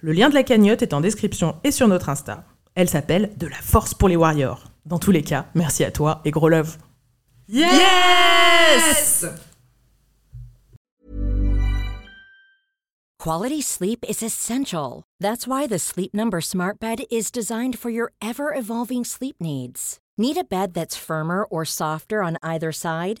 Le lien de la cagnotte est en description et sur notre Insta. Elle s'appelle De la force pour les warriors. Dans tous les cas, merci à toi et gros love. Yes! Quality sleep is essential. That's why the Sleep Number Smart Bed is designed for your ever evolving sleep needs. Need a bed that's firmer or softer on either side?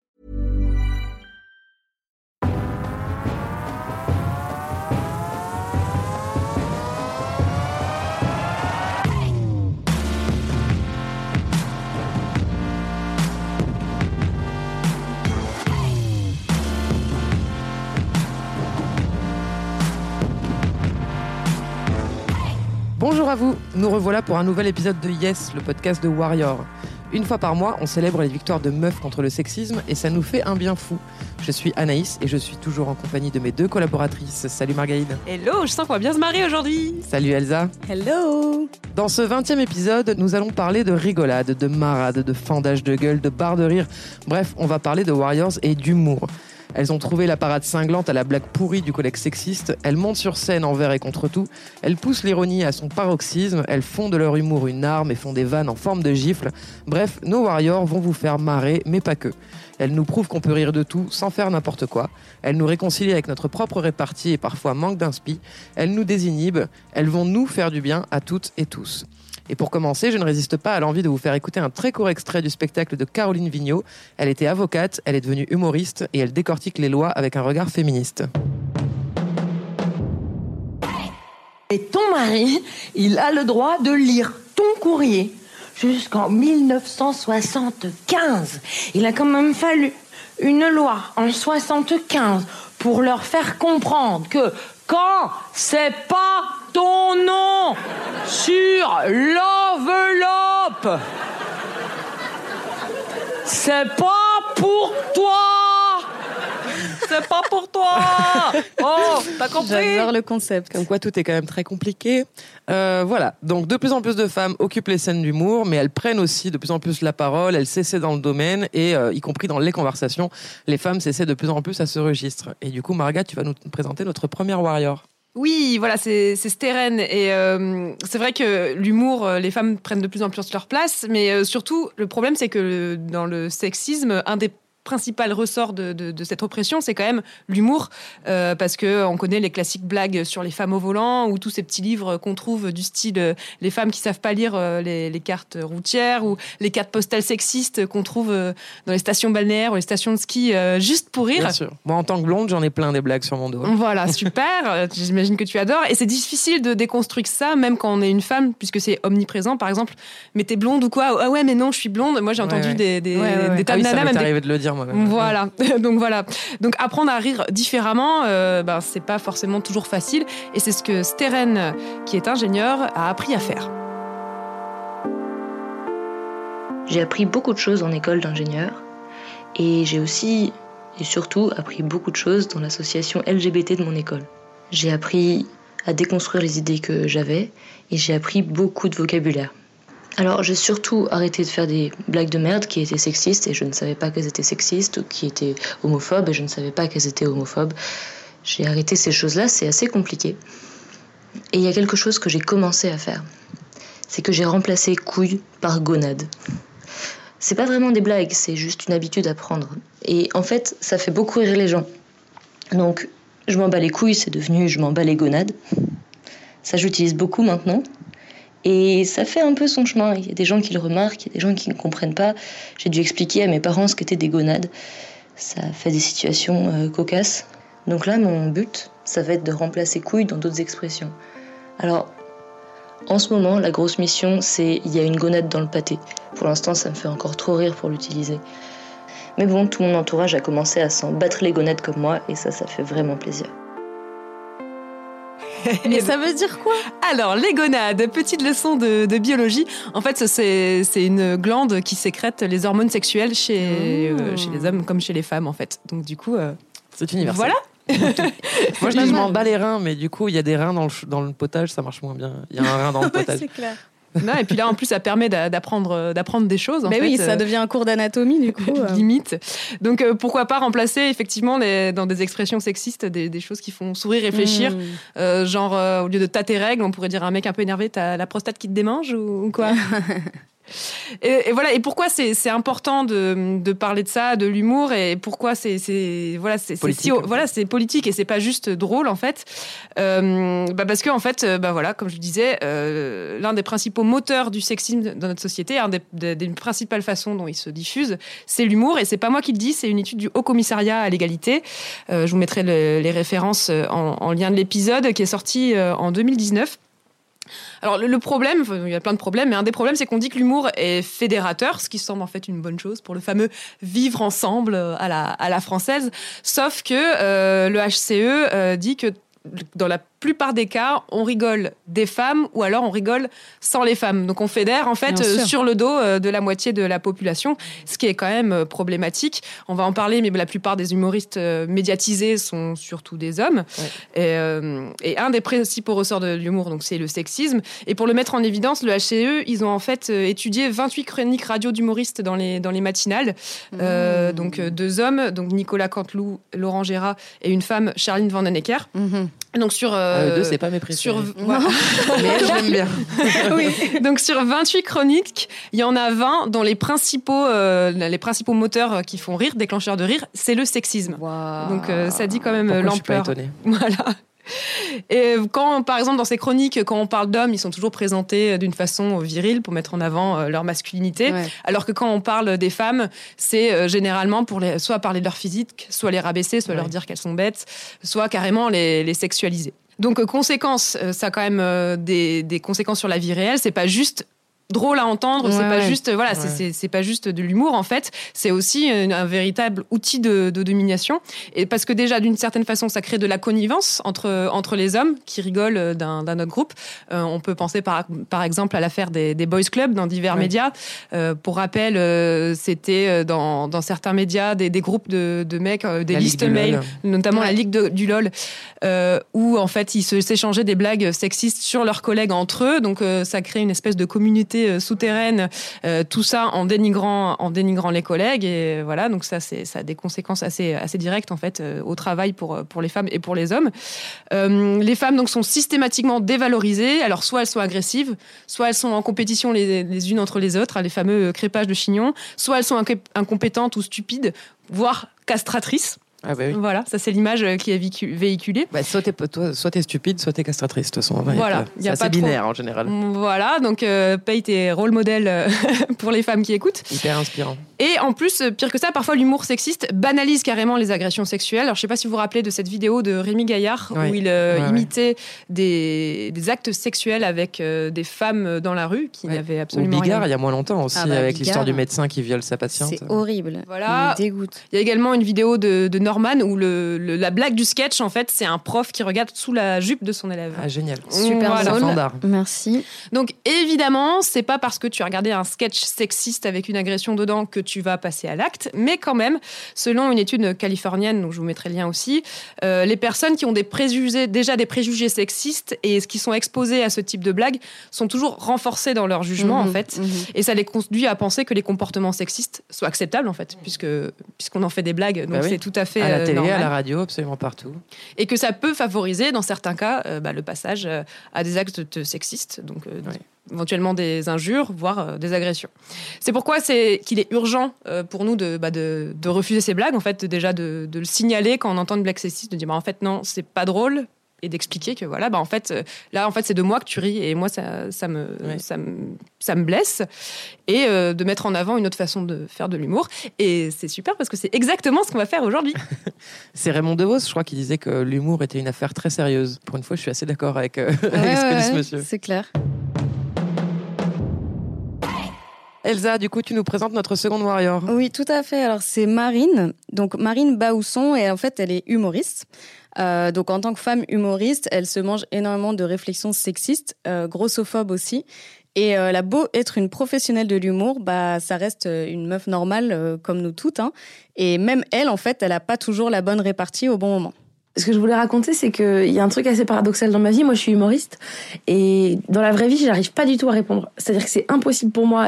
Bonjour à vous, nous revoilà pour un nouvel épisode de Yes, le podcast de Warrior. Une fois par mois, on célèbre les victoires de meufs contre le sexisme et ça nous fait un bien fou. Je suis Anaïs et je suis toujours en compagnie de mes deux collaboratrices. Salut Margaïde. Hello, je sens qu'on va bien se marrer aujourd'hui. Salut Elsa. Hello. Dans ce 20e épisode, nous allons parler de rigolade, de marade, de fendage de gueule, de barre de rire. Bref, on va parler de Warriors et d'humour. Elles ont trouvé la parade cinglante à la blague pourrie du collègue sexiste. Elles montent sur scène envers et contre tout. Elles poussent l'ironie à son paroxysme. Elles font de leur humour une arme et font des vannes en forme de gifle. Bref, nos warriors vont vous faire marrer, mais pas que. Elles nous prouvent qu'on peut rire de tout sans faire n'importe quoi. Elles nous réconcilient avec notre propre répartie et parfois manque d'inspi. Elles nous désinhibent. Elles vont nous faire du bien à toutes et tous. Et pour commencer, je ne résiste pas à l'envie de vous faire écouter un très court extrait du spectacle de Caroline Vigneault. Elle était avocate, elle est devenue humoriste et elle décortique les lois avec un regard féministe. Et ton mari, il a le droit de lire ton courrier jusqu'en 1975. Il a quand même fallu une loi en 75 pour leur faire comprendre que quand c'est pas ton nom sur l'enveloppe, c'est pas pour toi. C'est pas pour toi. Oh, t'as compris J'adore le concept. Comme quoi tout est quand même très compliqué. Euh, voilà, donc de plus en plus de femmes occupent les scènes d'humour, mais elles prennent aussi de plus en plus la parole, elles s'essaient dans le domaine, et euh, y compris dans les conversations, les femmes s'essaient de plus en plus à ce registre. Et du coup, Marga, tu vas nous présenter notre première warrior. Oui, voilà, c'est Steren. Et euh, c'est vrai que l'humour, les femmes prennent de plus en plus leur place, mais euh, surtout, le problème, c'est que dans le sexisme, un des principal ressort de, de, de cette oppression, c'est quand même l'humour, euh, parce que on connaît les classiques blagues sur les femmes au volant ou tous ces petits livres qu'on trouve du style euh, les femmes qui savent pas lire euh, les, les cartes routières ou les cartes postales sexistes qu'on trouve euh, dans les stations balnéaires ou les stations de ski euh, juste pour rire. Bien sûr. Moi, en tant que blonde, j'en ai plein des blagues sur mon dos. Voilà, super. J'imagine que tu adores. Et c'est difficile de déconstruire ça, même quand on est une femme, puisque c'est omniprésent. Par exemple, mais t'es blonde ou quoi? Ah ouais, mais non, je suis blonde. Moi, j'ai entendu ouais. des, des, Ouais, ouais, ouais. des tas Ah de oui, ça nanas, m'est même des- arrivé de le dire moi-même. Voilà, donc voilà. Donc apprendre à rire différemment, euh, ben, c'est pas forcément toujours facile. Et c'est ce que Steren, qui est ingénieur, a appris à faire. J'ai appris beaucoup de choses en école d'ingénieur et j'ai aussi et surtout appris beaucoup de choses dans l'association LGBT de mon école. J'ai appris à déconstruire les idées que j'avais et j'ai appris beaucoup de vocabulaire. Alors j'ai surtout arrêté de faire des blagues de merde qui étaient sexistes et je ne savais pas qu'elles étaient sexistes ou qui étaient homophobes et je ne savais pas qu'elles étaient homophobes. J'ai arrêté ces choses-là, c'est assez compliqué. Et il y a quelque chose que j'ai commencé à faire. C'est que j'ai remplacé couille par gonade. C'est pas vraiment des blagues, c'est juste une habitude à prendre. Et en fait, ça fait beaucoup rire les gens. Donc, je m'en bats les couilles, c'est devenu je m'en bats les gonades. Ça, j'utilise beaucoup maintenant. Et ça fait un peu son chemin. Il y a des gens qui le remarquent, il y a des gens qui ne comprennent pas. J'ai dû expliquer à mes parents ce qu'étaient des gonades. Ça fait des situations euh, cocasses. Donc là, mon but, ça va être de remplacer couille dans d'autres expressions. Alors, en ce moment, la grosse mission, c'est il y a une gonade dans le pâté. Pour l'instant, ça me fait encore trop rire pour l'utiliser. Mais bon, tout mon entourage a commencé à s'en battre les gonades comme moi, et ça, ça fait vraiment plaisir. Et ça veut dire quoi? Alors, les gonades, petite leçon de, de biologie. En fait, c'est une glande qui sécrète les hormones sexuelles chez, euh, chez les hommes comme chez les femmes, en fait. Donc, du coup, euh, C'est universel. voilà. Moi, je m'en bats les reins, mais du coup, il y a des reins dans le, dans le potage, ça marche moins bien. Il y a un rein dans le potage. C'est clair. Non, et puis là, en plus, ça permet d'a- d'apprendre d'apprendre des choses. En Mais fait, oui, ça euh, devient un cours d'anatomie du coup. euh. limite. Donc euh, pourquoi pas remplacer effectivement les- dans des expressions sexistes des, des choses qui font sourire, réfléchir. Mm. Euh, genre euh, au lieu de t'as tes règles, on pourrait dire à un mec un peu énervé, t'as la prostate qui te démange ou, ou quoi? et, et voilà. Et pourquoi c'est important de, de parler de ça, de l'humour et pourquoi c'est voilà c'est si- voilà c'est politique et c'est pas juste drôle en fait. Euh, bah parce que en fait euh, bah voilà comme je disais euh, l'un des principaux moteurs du sexisme dans notre société, un des, des, des principales façons dont il se diffuse, c'est l'humour et c'est pas moi qui le dis, c'est une étude du Haut Commissariat à l'égalité. Euh, je vous mettrai le- les références en, en lien de l'épisode qui est sorti en 2019. Alors le, problème, il y a plein de problèmes, mais un des problèmes c'est qu'on dit que l'humour est fédérateur, ce qui semble en fait une bonne chose pour le fameux vivre ensemble euh, à la, à la française. Sauf que euh, le HCE euh, dit que dans la plupart des cas, on rigole des femmes ou alors on rigole sans les femmes. Donc on fédère en fait euh, sur le dos euh, de la moitié de la population, ce qui est quand même euh, problématique. On va en parler, mais la plupart des humoristes médiatisés sont surtout des hommes. Et, et un des principaux ressorts de l'humour, donc c'est le sexisme. Et pour le mettre en évidence, le HCE, ils ont en fait étudié 28 chroniques radio d'humoristes dans les, dans les matinales. Euh, donc deux hommes, donc Nicolas Canteloup, Laurent Gérard et une femme, Charline Vandenecker. Mhm. Donc sur... Ah, euh, eux deux, c'est pas mes préférés. sur, voilà. Mais l'aime bien. Donc sur 28 chroniques, il y en a 20 dont les principaux, euh, les principaux moteurs qui font rire, déclencheurs de rire, c'est le sexisme. Donc euh, ça dit quand même euh, Pourquoi je suis pas l'ampleur. étonné Voilà. Et quand, par exemple, dans ces chroniques, quand on parle d'hommes, ils sont toujours présentés d'une façon virile pour mettre en avant euh, leur masculinité. Ouais. Alors que quand on parle des femmes, c'est euh, généralement pour les, soit parler de leur physique, soit les rabaisser, soit Ouais. leur dire qu'elles sont bêtes, soit carrément les, les sexualiser. Donc, euh, conséquence, euh, ça a quand même euh, des, des conséquences sur la vie réelle. C'est pas juste drôle à entendre, c'est pas ouais. juste voilà, Ouais. c'est pas juste de l'humour en fait, c'est aussi un, un véritable outil de, de domination et parce que déjà d'une certaine façon ça crée de la connivence entre entre les hommes qui rigolent d'un d'un autre groupe. Euh, on peut penser par par exemple à l'affaire des, des boys clubs dans divers médias. Euh, pour rappel, euh, c'était euh, dans dans certains médias des, des groupes de, de mecs, euh, des La listes du mail, LOL. notamment la. Ligue de- du LOL, euh, où en fait ils s'échangeaient des blagues sexistes sur leurs collègues entre eux. Donc euh, ça crée une espèce de communauté euh, souterraine, euh, tout ça en dénigrant, en dénigrant les collègues. Et voilà, donc ça, c'est, ça a des conséquences assez, assez directes en fait euh, au travail pour, euh, pour les femmes et pour les hommes. Euh, les femmes donc sont systématiquement dévalorisées. Alors soit elles sont agressives, soit elles sont en compétition les, les unes entre les autres, hein, les fameux euh, crépages de chignon, soit elles sont inc- incompétentes ou stupides, voire castratrices. Ah bah oui. Voilà, ça c'est l'image euh, qui est véhicu- véhiculée. Bah, soit t'es soit t'es stupide, soit t'es castratrice. De toute façon, Voilà, c'est pas assez trop- binaire en général. Voilà, donc euh, paye tes rôles modèles euh, pour les femmes qui écoutent. Hyper inspirant. Et en plus, euh, pire que ça, parfois l'humour sexiste banalise carrément les agressions sexuelles. Alors je sais pas si vous vous rappelez de cette vidéo de Rémi Gaillard où il euh, Ouais, ouais. imitait Des, des actes sexuels avec euh, des femmes dans la rue qui Ouais. n'avaient Ou absolument Bigard, rien. il y a moins longtemps aussi, Ah bah, avec l'histoire du médecin qui viole sa patiente. C'est horrible. Voilà. Ça me dégoûte. Il y a également une vidéo de, de Norman où le, le- la blague du sketch, en fait, c'est un prof qui regarde sous la jupe de son élève. Ah, génial. Super Voilà. C'est un drôle. fandard. Merci. Donc évidemment, c'est pas parce que tu as regardé un sketch sexiste avec une agression dedans que tu vas passer à l'acte, mais quand même, selon une étude californienne, dont je vous mettrai le lien aussi, euh, les personnes qui ont des préjugés, déjà des préjugés sexistes et qui sont exposées à ce type de blagues sont toujours renforcées dans leur jugement en Mhm, fait. mhm. Et ça les conduit à penser que les comportements sexistes soient acceptables en fait, puisque puisqu'on en fait des blagues, donc Bah oui. c'est tout à fait À la télé, normal à la radio, absolument partout. et que ça peut favoriser, dans certains cas, euh, bah, le passage euh, à des actes sexistes, donc euh, éventuellement des injures, voire des agressions. C'est pourquoi c'est qu'il est urgent pour nous de, bah, de, de refuser ces blagues, en fait, déjà de, de le signaler quand on entend une blague sexiste, de dire bah, en fait non, c'est pas drôle. Et d'expliquer que voilà, bah en fait, euh, là, en fait, c'est de moi que tu ris et moi, ça, ça me, Ouais. ça me, ça me blesse et euh, de mettre en avant une autre façon de faire de l'humour. Et c'est super parce que c'est exactement ce qu'on va faire aujourd'hui. C'est Raymond DeVos, je crois, qui disait que l'humour était une affaire très sérieuse. Pour une fois, je suis assez d'accord avec, euh, avec ce que ouais, dit ce monsieur. c'est clair. Elsa, du coup, tu nous présentes notre seconde warrior. Oui, tout à fait. Alors, c'est Marine. Donc, Marine Baousson, et en fait, elle est humoriste. Euh, donc, en tant que femme humoriste, elle se mange énormément de réflexions sexistes, euh, grossophobes aussi. Et euh, elle a beau être une professionnelle de l'humour, bah, ça reste euh, une meuf normale euh, comme nous toutes. Hein. Et même elle, en fait, elle n'a pas toujours la bonne répartie au bon moment. Ce que je voulais raconter, c'est qu'il y a un truc assez paradoxal dans ma vie. Moi, je suis humoriste. Et dans la vraie vie, j'arrive pas du tout à répondre. C'est-à-dire que c'est impossible pour moi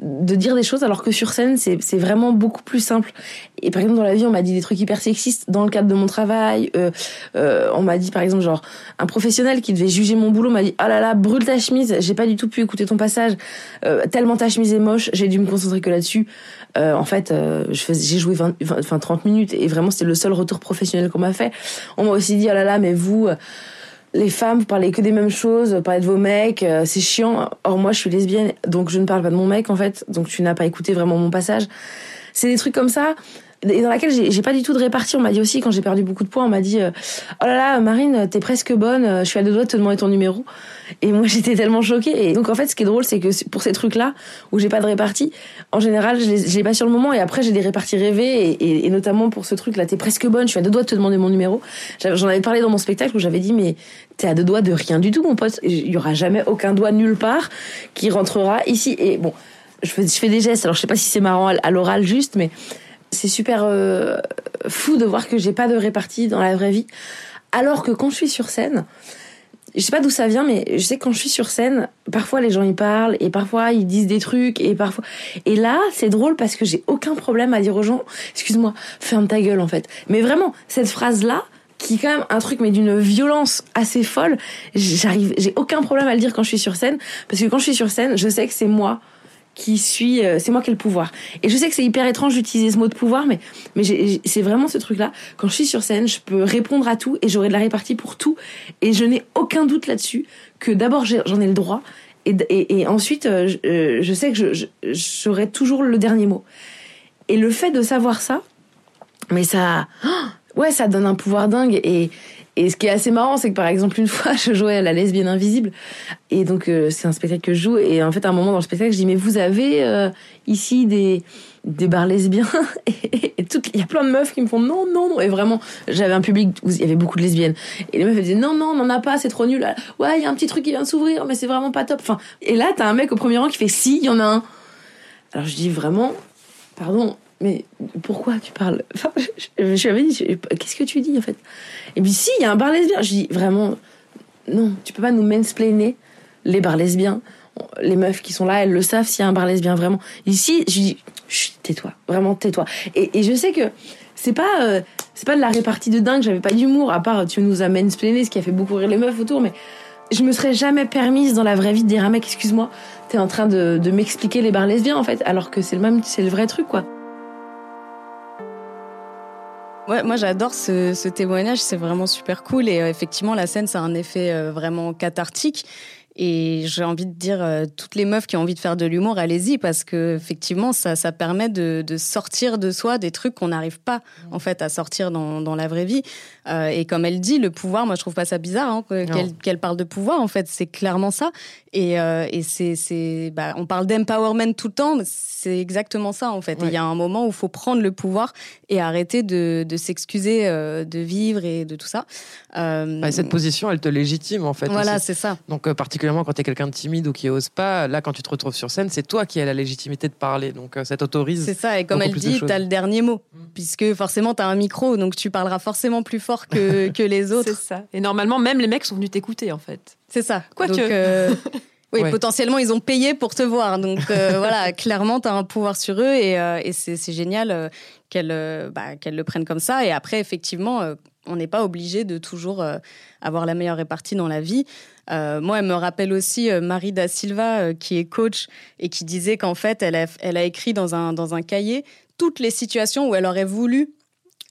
de dire des choses, alors que sur scène, c'est c'est vraiment beaucoup plus simple. Et par exemple, dans la vie, on m'a dit des trucs hyper sexistes dans le cadre de mon travail. Euh, euh, on m'a dit, par exemple, genre, un professionnel qui devait juger mon boulot m'a dit, oh là là, brûle ta chemise. J'ai pas du tout pu écouter ton passage. Euh, tellement ta chemise est moche. J'ai dû me concentrer que là-dessus. Euh, en fait, euh, j'ai joué 20, 20, enfin 30 minutes et vraiment c'était le seul retour professionnel qu'on m'a fait. On m'a aussi dit oh là là mais vous euh, les femmes vous parlez que des mêmes choses, vous parlez de vos mecs, c'est chiant. Or moi je suis lesbienne donc je ne parle pas de mon mec en fait, donc tu n'as pas écouté vraiment mon passage. C'est des trucs comme ça et dans laquelle j'ai pas du tout de répartie. On m'a dit aussi quand j'ai perdu beaucoup de poids, on m'a dit euh, oh là là Marine t'es presque bonne, euh, je suis à deux doigts de te demander ton numéro. Et moi j'étais tellement choquée. Et donc en fait ce qui est drôle c'est que pour ces trucs là où j'ai pas de répartie, en général je les, pas sur le moment et après j'ai des réparties rêvées et, notamment pour ce truc là t'es presque bonne, je suis à deux doigts de te demander mon numéro. J'en avais parlé dans mon spectacle où j'avais dit mais t'es à deux doigts de rien du tout mon pote. Il y aura jamais aucun doigt nulle part qui rentrera ici. Et bon je fais, des gestes alors je sais pas si c'est marrant à l'oral juste mais c'est super euh, fou de voir que j'ai pas de répartie dans la vraie vie. Alors que quand je suis sur scène, je sais pas d'où ça vient, mais je sais que quand je suis sur scène, parfois les gens y parlent et parfois ils disent des trucs et parfois. Et là, c'est drôle parce que j'ai aucun problème à dire aux gens, excuse-moi, ferme ta gueule en fait. Mais vraiment, cette phrase-là, qui est quand même un truc mais d'une violence assez folle, j'arrive, j'ai aucun problème à le dire quand je suis sur scène parce que quand je suis sur scène, je sais que c'est moi qui suis, euh, c'est moi qui ai le pouvoir. Et je sais que c'est hyper étrange d'utiliser ce mot de pouvoir, mais mais c'est vraiment ce truc-là. Quand je suis sur scène, je peux répondre à tout et j'aurai de la répartie pour tout. Et je n'ai aucun doute là-dessus que d'abord j'en ai le droit et, et, et ensuite euh, je, euh, je sais que je- j'aurai toujours le dernier mot. Et le fait de savoir ça, mais ça, oh, ouais, ça donne un pouvoir dingue. Et, et ce qui est assez marrant, c'est que par exemple une fois, je jouais à la lesbienne invisible, et donc euh, c'est un spectacle que je joue. Et en fait, à un moment dans le spectacle, je dis mais vous avez euh, ici des des bars lesbiens? Et, il y a plein de meufs qui me font non non non. Et vraiment j'avais un public où il y avait beaucoup de lesbiennes. Et les meufs elles disaient non non on n'en a pas c'est trop nul. Ouais il y a un petit truc qui vient de s'ouvrir mais c'est vraiment pas top. Enfin et là t'as un mec au premier rang qui fait si il y en a un. Alors je dis vraiment pardon mais pourquoi tu parles? Enfin, je, je, lui avais dit qu'est-ce que tu dis en fait? Et puis si il y a un bar lesbien. Je dis vraiment non tu peux pas nous mansplainer les bars lesbiens. Les meufs qui sont là elles le savent s'il y a un bar lesbien vraiment. Ici je dis tais-toi vraiment tais-toi. Et, je sais que c'est pas euh, c'est pas de la répartie de dingue j'avais pas d'humour à part tu nous as mansplainé ce qui a fait beaucoup rire les meufs autour mais je me serais jamais permise dans la vraie vie de dire un mec excuse-moi t'es en train de, de m'expliquer les bars lesbiens en fait alors que c'est le même c'est le vrai truc quoi Ouais, moi j'adore ce, ce témoignage, c'est vraiment super cool. Et euh, effectivement la scène ça a un effet euh, vraiment cathartique. Et j'ai envie de dire euh, toutes les meufs qui ont envie de faire de l'humour, allez-y parce que effectivement ça, ça permet de, de sortir de soi des trucs qu'on n'arrive pas en fait à sortir dans, dans la vraie vie Euh, et comme elle dit le pouvoir, moi je trouve pas ça bizarre hein, qu'elle parle de pouvoir en fait c'est clairement ça et, euh, et c'est bah, on parle d'empowerment tout le temps mais c'est exactement ça en fait il Ouais. y a un moment où il faut prendre le pouvoir et arrêter de, de s'excuser euh, de vivre et de tout ça. Ouais, cette position, elle te légitime en fait. voilà, c'est ça. Donc particulièrement quand tu es quelqu'un de timide ou qui ose pas, là quand tu te retrouves sur scène, c'est toi qui as la légitimité de parler. Donc ça t'autorise. C'est ça. Et comme elle dit, tu as le dernier mot. Puisque forcément, tu as un micro, donc tu parleras forcément plus fort que, que les C'est autres. ça. Et normalement, même les mecs sont venus t'écouter, en fait. C'est ça. Quoique. Donc, euh, oui, Ouais. potentiellement, ils ont payé pour te voir. Donc euh, voilà, clairement, tu as un pouvoir sur eux et, euh, et c'est c'est génial euh, qu'elles euh, bah, qu'elles le prennent comme ça. Et après, effectivement, euh, on n'est pas obligé de toujours euh, avoir la meilleure répartie dans la vie. Euh, moi, elle me rappelle aussi euh, Marie da Silva, euh, qui est coach et qui disait qu'en fait, elle a, elle a écrit dans un, dans un cahier toutes les situations où elle aurait voulu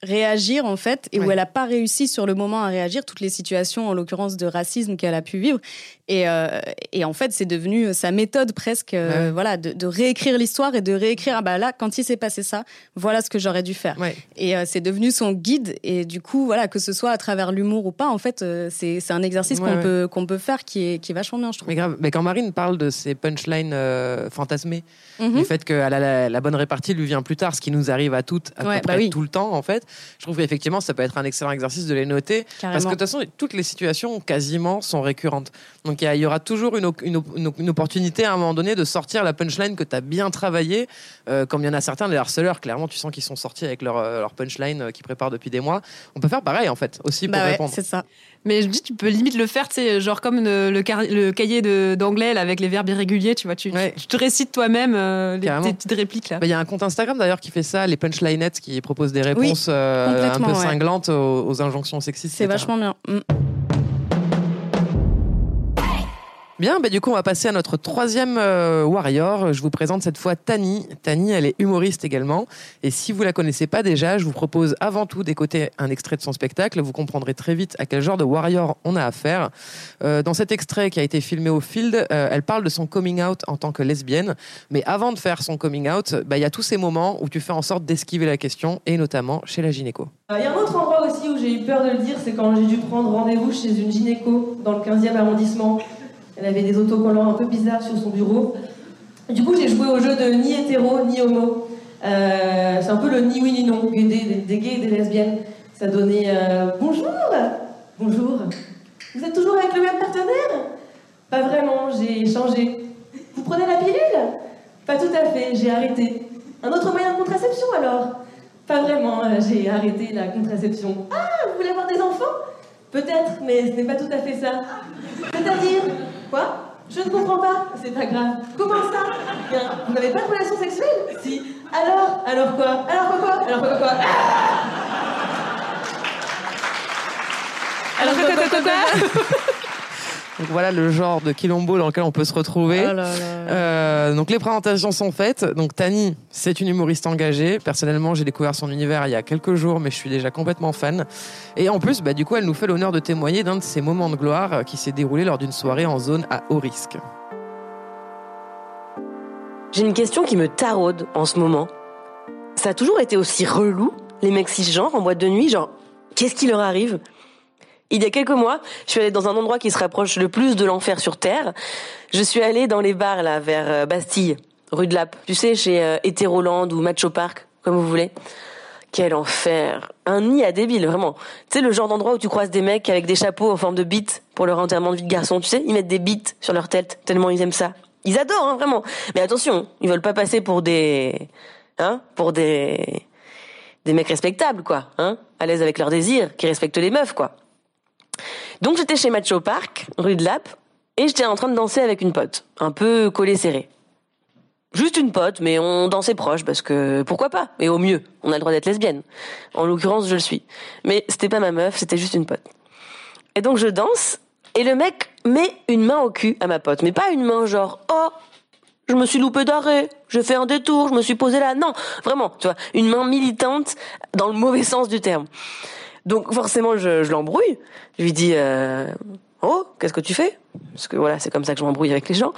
réagir en fait et où elle n'a pas réussi sur le moment à réagir toutes les situations en l'occurrence de racisme qu'elle a pu vivre et, euh, et en fait c'est devenu sa méthode presque euh, Ouais. voilà de, de réécrire l'histoire et de réécrire ah bah là quand il s'est passé ça voilà ce que j'aurais dû faire Ouais. et euh, c'est devenu son guide et du coup voilà que ce soit à travers l'humour ou pas en fait euh, c'est un exercice qu'on peut qu'on peut faire qui est qui est vachement bien je trouve Mais grave, mais quand Marine parle de ces punchlines euh, fantasmées, Mhm. du fait que la, la- la bonne répartie lui vient plus tard, ce qui nous arrive à toutes à peu bah près oui. tout le temps en fait, je trouve qu'effectivement ça peut être un excellent exercice de les noter. Parce que de toute façon, toutes les situations quasiment sont récurrentes. Donc il y, aura toujours une, une, opportunité à un moment donné de sortir la punchline que tu as bien travaillé. Euh, comme il y en a certains, les harceleurs, clairement, tu sens qu'ils sont sortis avec leur, euh, leur punchline euh, qu'ils préparent depuis des mois. On peut faire pareil en fait, aussi pour bah ouais, répondre. c'est ça Mais je me dis, tu peux limite le faire, tu sais, genre comme le, le, car- le cahier de- d'anglais là, avec les verbes irréguliers, tu vois, tu, Ouais. tu te récites toi-même euh, les, tes petites répliques là. Bah, Il y a un compte Instagram d'ailleurs qui fait ça, les punchlinettes, qui propose des réponses euh, un peu ouais. cinglantes aux, aux injonctions sexistes. c'est vachement bien Mm. Bien, bah, du coup, on va passer à notre troisième euh, warrior. Je vous présente cette fois Tani. Tani, elle est humoriste également. Et si vous la connaissez pas déjà, je vous propose avant tout d'écouter un extrait de son spectacle. Vous comprendrez très vite à quel genre de warrior on a affaire. Euh, dans cet extrait qui a été filmé au field, euh, elle parle de son coming out en tant que lesbienne. Mais avant de faire son coming out, bah, il y a tous ces moments où tu fais en sorte d'esquiver la question, et notamment chez la gynéco. Il y a un autre endroit aussi où j'ai eu peur de le dire, c'est quand j'ai dû prendre rendez-vous chez une gynéco dans le 15e arrondissement. Elle avait des autocollants un peu bizarres sur son bureau. Du coup, j'ai joué au jeu de ni hétéro ni homo. Euh, c'est un peu le ni oui ni non des, gays et des lesbiennes. Ça donnait euh, bonjour, bonjour. Vous êtes toujours avec le même partenaire? Pas vraiment, j'ai changé. Vous prenez la pilule? Pas tout à fait, j'ai arrêté. Un autre moyen de contraception alors? Pas vraiment, euh, j'ai arrêté la contraception. Ah, vous voulez avoir des enfants? Peut-être, mais ce n'est pas tout à fait ça. C'est-à-dire? Je ne comprends pas. C'est pas grave. Comment ça Bien, Vous n'avez pas de relation sexuelle Si. Alors Alors quoi Alors quoi quoi Alors quoi quoi, Alors, quoi, quoi, quoi, quoi Donc voilà le genre de quilombo dans lequel on peut se retrouver. Oh là là. Euh, donc les présentations sont faites. Donc Tani, c'est une humoriste engagée. Personnellement, j'ai découvert son univers il y a quelques jours, mais je suis déjà complètement fan. Et en plus, bah, du coup, elle nous fait l'honneur de témoigner d'un de ces moments de gloire euh, qui s'est déroulé lors d'une soirée en zone à haut risque. J'ai une question qui me taraude en ce moment. Ça a toujours été aussi relou, les mecs cisgenres en boîte de nuit, genre, qu'est-ce qui leur arrive? Il y a quelques mois, je suis allée dans un endroit qui se rapproche le plus de l'enfer sur Terre. Je suis allée dans les bars, là, vers euh, Bastille, rue de Lappe. Tu sais, chez euh, ou Macho Park, comme vous voulez. Quel enfer Un nid à débile, vraiment. Tu sais, le genre d'endroit où tu croises des mecs avec des chapeaux en forme de bites pour leur enterrement de vie de garçon. Tu sais, ils mettent des bites sur leur tête, tellement ils aiment ça. Ils adorent, hein, vraiment. Mais attention, ils veulent pas passer pour des... Hein Pour des... Des mecs respectables, quoi. Hein À l'aise avec leurs désirs, qui respectent les meufs, quoi. Donc j'étais chez Macho Park, rue de Lappe, et j'étais en train de danser avec une pote, un peu collée serrée. Juste une pote, mais on dansait proche parce que pourquoi pas? Et au mieux, on a le droit d'être lesbienne. En l'occurrence, je le suis. Mais c'était pas ma meuf, c'était juste une pote. Et donc je danse et le mec met une main au cul à ma pote, mais pas une main genre oh je me suis loupé d'arrêt, j'ai fait un détour, je me suis posé là. Non, vraiment, tu vois, une main militante dans le mauvais sens du terme. Donc forcément, je, l'embrouille. Je lui dis euh, oh qu'est-ce que tu fais? Parce que voilà, c'est comme ça que je m'embrouille avec les gens.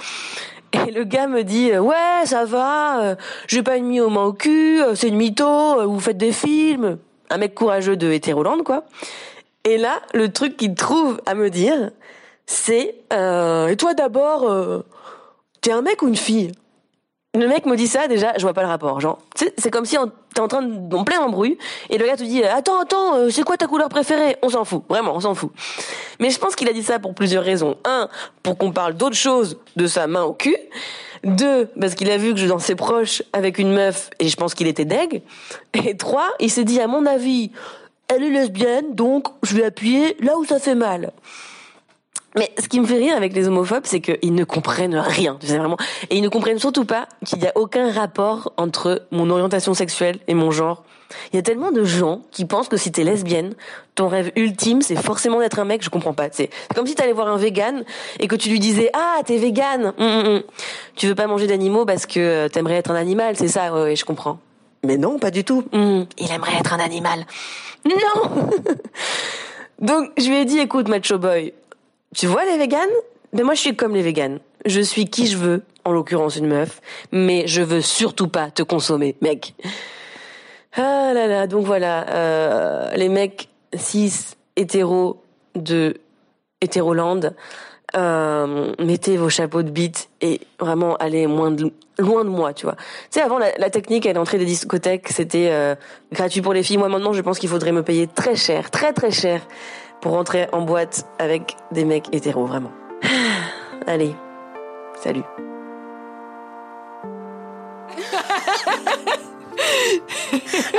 Et le gars me dit euh, ouais ça va, euh, j'ai pas une mains au cul, euh, c'est une mytho, vous faites des films, un mec courageux de Hétéroland quoi. Et là le truc qu'il trouve à me dire c'est et toi d'abord t'es un mec ou une fille? Le mec me dit ça déjà, je vois pas le rapport. Genre c'est comme si on- t'es en train de en plein et le gars te dit attends attends euh, c'est quoi ta couleur préférée? On s'en fout vraiment on s'en fout. Mais je pense qu'il a dit ça pour plusieurs raisons. Un, pour qu'on parle d'autre chose de sa main au cul. Deux, parce qu'il a vu que je dansais proche avec une meuf et je pense qu'il était deg. Et trois, il s'est dit, à mon avis, elle est lesbienne, donc je vais appuyer là où ça fait mal. Mais ce qui me fait rire avec les homophobes, c'est qu'ils ne comprennent rien, tu sais vraiment. Et ils ne comprennent surtout pas qu'il n'y a aucun rapport entre mon orientation sexuelle et mon genre. Il y a tellement de gens qui pensent que si t'es lesbienne, ton rêve ultime, c'est forcément d'être un mec, je comprends pas. C'est comme si t'allais voir un vegan et que tu lui disais, ah, t'es vegan, hum, hum. tu veux pas manger d'animaux parce que euh, t'aimerais être un animal, c'est ça, ouais, ouais, je comprends. Mais non, pas du tout. Hum, il aimerait être un animal. Non Donc je lui ai dit, écoute, macho boy, tu vois les véganes? Mais moi je suis comme les véganes. Je suis qui je veux, en l'occurrence une meuf, mais je veux surtout pas te consommer, mec. Ah là là, donc voilà, euh, les mecs cis hétéros de Hétéroland, euh, mettez vos chapeaux de bite et vraiment allez moins de, loin de moi, tu vois. Tu sais, avant la, la technique à l'entrée des discothèques, c'était euh, gratuit pour les filles. Moi maintenant, je pense qu'il faudrait me payer très cher, très très cher pour rentrer en boîte avec des mecs hétéros, vraiment. Allez, salut.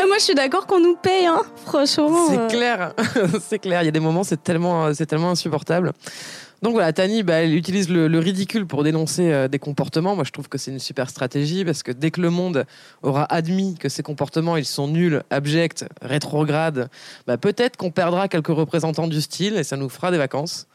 Ah, moi, je suis d'accord qu'on nous paye, hein, franchement. C'est euh. clair, c'est clair. Il y a des moments, c'est tellement, c'est tellement insupportable. Donc voilà, Tani, bah, elle utilise le, le ridicule pour dénoncer euh, des comportements. Moi, je trouve que c'est une super stratégie parce que dès que le monde aura admis que ces comportements, ils sont nuls, abjects, rétrogrades, bah, peut-être qu'on perdra quelques représentants du style et ça nous fera des vacances.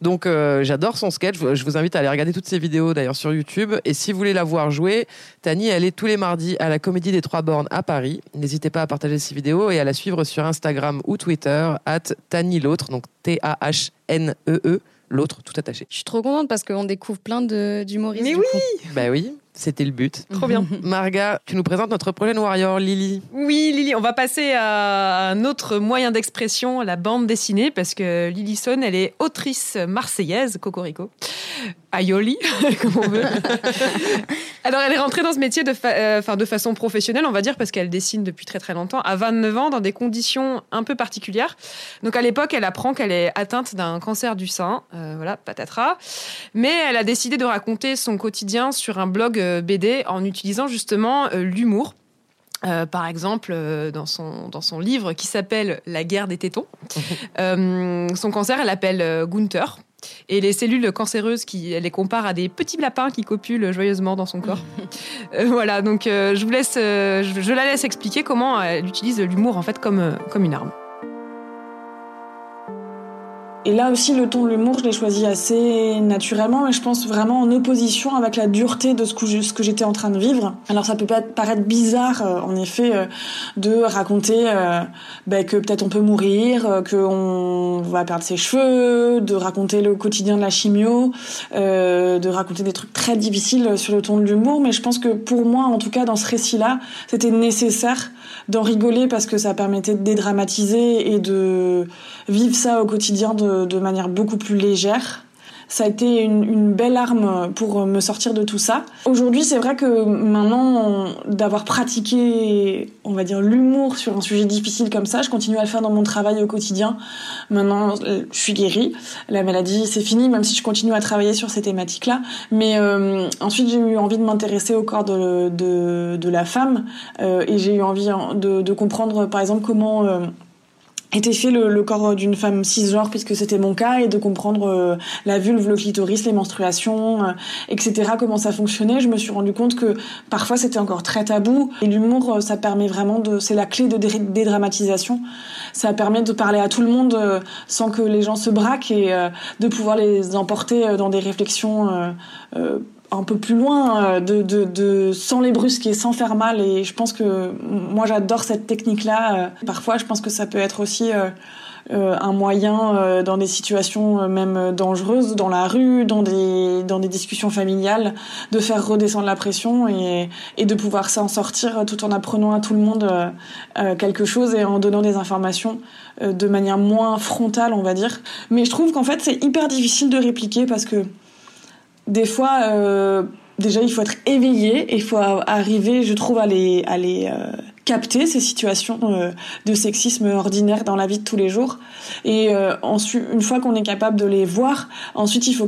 Donc euh, j'adore son sketch. Je vous invite à aller regarder toutes ses vidéos d'ailleurs sur YouTube. Et si vous voulez la voir jouer, Tani, elle est tous les mardis à la Comédie des Trois Bornes à Paris. N'hésitez pas à partager ses vidéos et à la suivre sur Instagram ou Twitter at Tani l'autre, donc T-A-H-N-E-E, l'autre tout attaché. Je suis trop contente parce qu'on découvre plein de- d'humoristes. Mais du oui coup. Bah oui, c'était le but. Trop bien. Marga, tu nous présentes notre prochaine warrior, Lily. Oui, Lily, on va passer à un autre moyen d'expression, la bande dessinée, parce que Lily Son, elle est autrice marseillaise, Cocorico. Aioli, comme on veut. Alors, elle est rentrée dans ce métier de, fa- euh, enfin, de façon professionnelle, on va dire, parce qu'elle dessine depuis très très longtemps, à 29 ans, dans des conditions un peu particulières. Donc, à l'époque, elle apprend qu'elle est atteinte d'un cancer du sein, euh, voilà, patatras. Mais elle a décidé de raconter son quotidien sur un blog euh, BD en utilisant justement euh, l'humour. Euh, par exemple, euh, dans, son, dans son livre qui s'appelle La guerre des tétons, euh, son cancer, elle l'appelle euh, Gunther. Et les cellules cancéreuses, qui, elle les compare à des petits lapins qui copulent joyeusement dans son corps. Euh, voilà, donc euh, je vous laisse, euh, je, je la laisse expliquer comment elle utilise l'humour en fait comme, euh, comme une arme. Et là aussi, le ton de l'humour, je l'ai choisi assez naturellement, mais je pense vraiment en opposition avec la dureté de ce que, j'étais en train de vivre. Alors ça peut paraître bizarre, euh, en effet, euh, de raconter euh, ben, que peut-être on peut mourir, qu'on va perdre ses cheveux, de raconter le quotidien de la chimio, de raconter des trucs très difficiles sur le ton de l'humour, mais je pense que pour moi, en tout cas dans ce récit-là, c'était nécessaire d'en rigoler parce que ça permettait de dédramatiser et de vivre ça au quotidien de, manière beaucoup plus légère. Ça a été une, belle arme pour me sortir de tout ça. Aujourd'hui, c'est vrai que maintenant, d'avoir pratiqué, on va dire, l'humour sur un sujet difficile comme ça, je continue à le faire dans mon travail au quotidien. Maintenant, euh, je suis guérie. La maladie, c'est fini, même si je continue à travailler sur ces thématiques-là. Mais euh, ensuite, j'ai eu envie de m'intéresser au corps de, la femme euh, et j'ai eu envie de, comprendre, par exemple, comment... était fait le, le corps d'une femme cisgenre puisque c'était mon cas et de comprendre euh, la vulve, le clitoris, les menstruations, euh, etc. Comment ça fonctionnait. Je me suis rendu compte que parfois c'était encore très tabou et l'humour euh, ça permet vraiment de c'est la clé de dé- dédramatisation. Ça permet de parler à tout le monde euh, sans que les gens se braquent et euh, de pouvoir les emporter dans des réflexions un peu plus loin, euh, de, de, de, sans les brusquer, sans faire mal. Et je pense que moi, j'adore cette technique-là. Euh, Parfois, je pense que ça peut être aussi euh, un moyen dans des situations même dangereuses, dans la rue, dans des, dans des discussions familiales, de faire redescendre la pression et, et de pouvoir s'en sortir tout en apprenant à tout le monde quelque chose et en donnant des informations de manière moins frontale, on va dire. Mais je trouve qu'en fait, c'est hyper difficile de répliquer parce que des fois, euh, déjà, il faut être éveillé et il faut arriver, je trouve, à les, à les euh, capter, ces situations euh, de sexisme ordinaire dans la vie de tous les jours. Et ensuite, une fois qu'on est capable de les voir, ensuite, il faut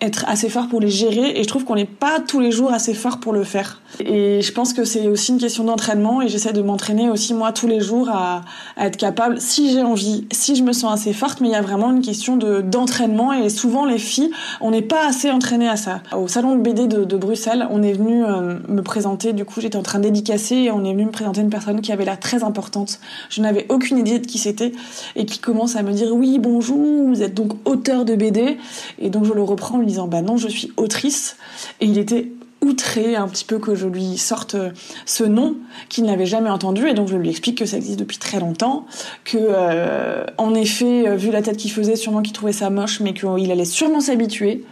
être assez fort pour les gérer. Et je trouve qu'on n'est pas tous les jours assez fort pour le faire. Et je pense que c'est aussi une question d'entraînement et j'essaie de m'entraîner aussi, moi, tous les jours à, être capable, si j'ai envie, si je me sens assez forte, mais il y a vraiment une question de d'entraînement et souvent les filles, on n'est pas assez entraînées à ça. Au salon de BD de, de Bruxelles, on est venu euh, me présenter, du coup j'étais en train de dédicacer et on est venu me présenter une personne qui avait l'air très importante. Je n'avais aucune idée de qui c'était et qui commence à me dire oui bonjour, vous êtes donc auteur de BD et donc je le reprends disant bah non je suis autrice. Et il était outré un petit peu que je lui sorte euh, ce nom qu'il n'avait jamais entendu. Et donc je lui explique que ça existe depuis très longtemps que euh, en effet euh, vu la tête qu'il faisait sûrement qu'il trouvait ça moche mais qu'il allait sûrement s'habituer.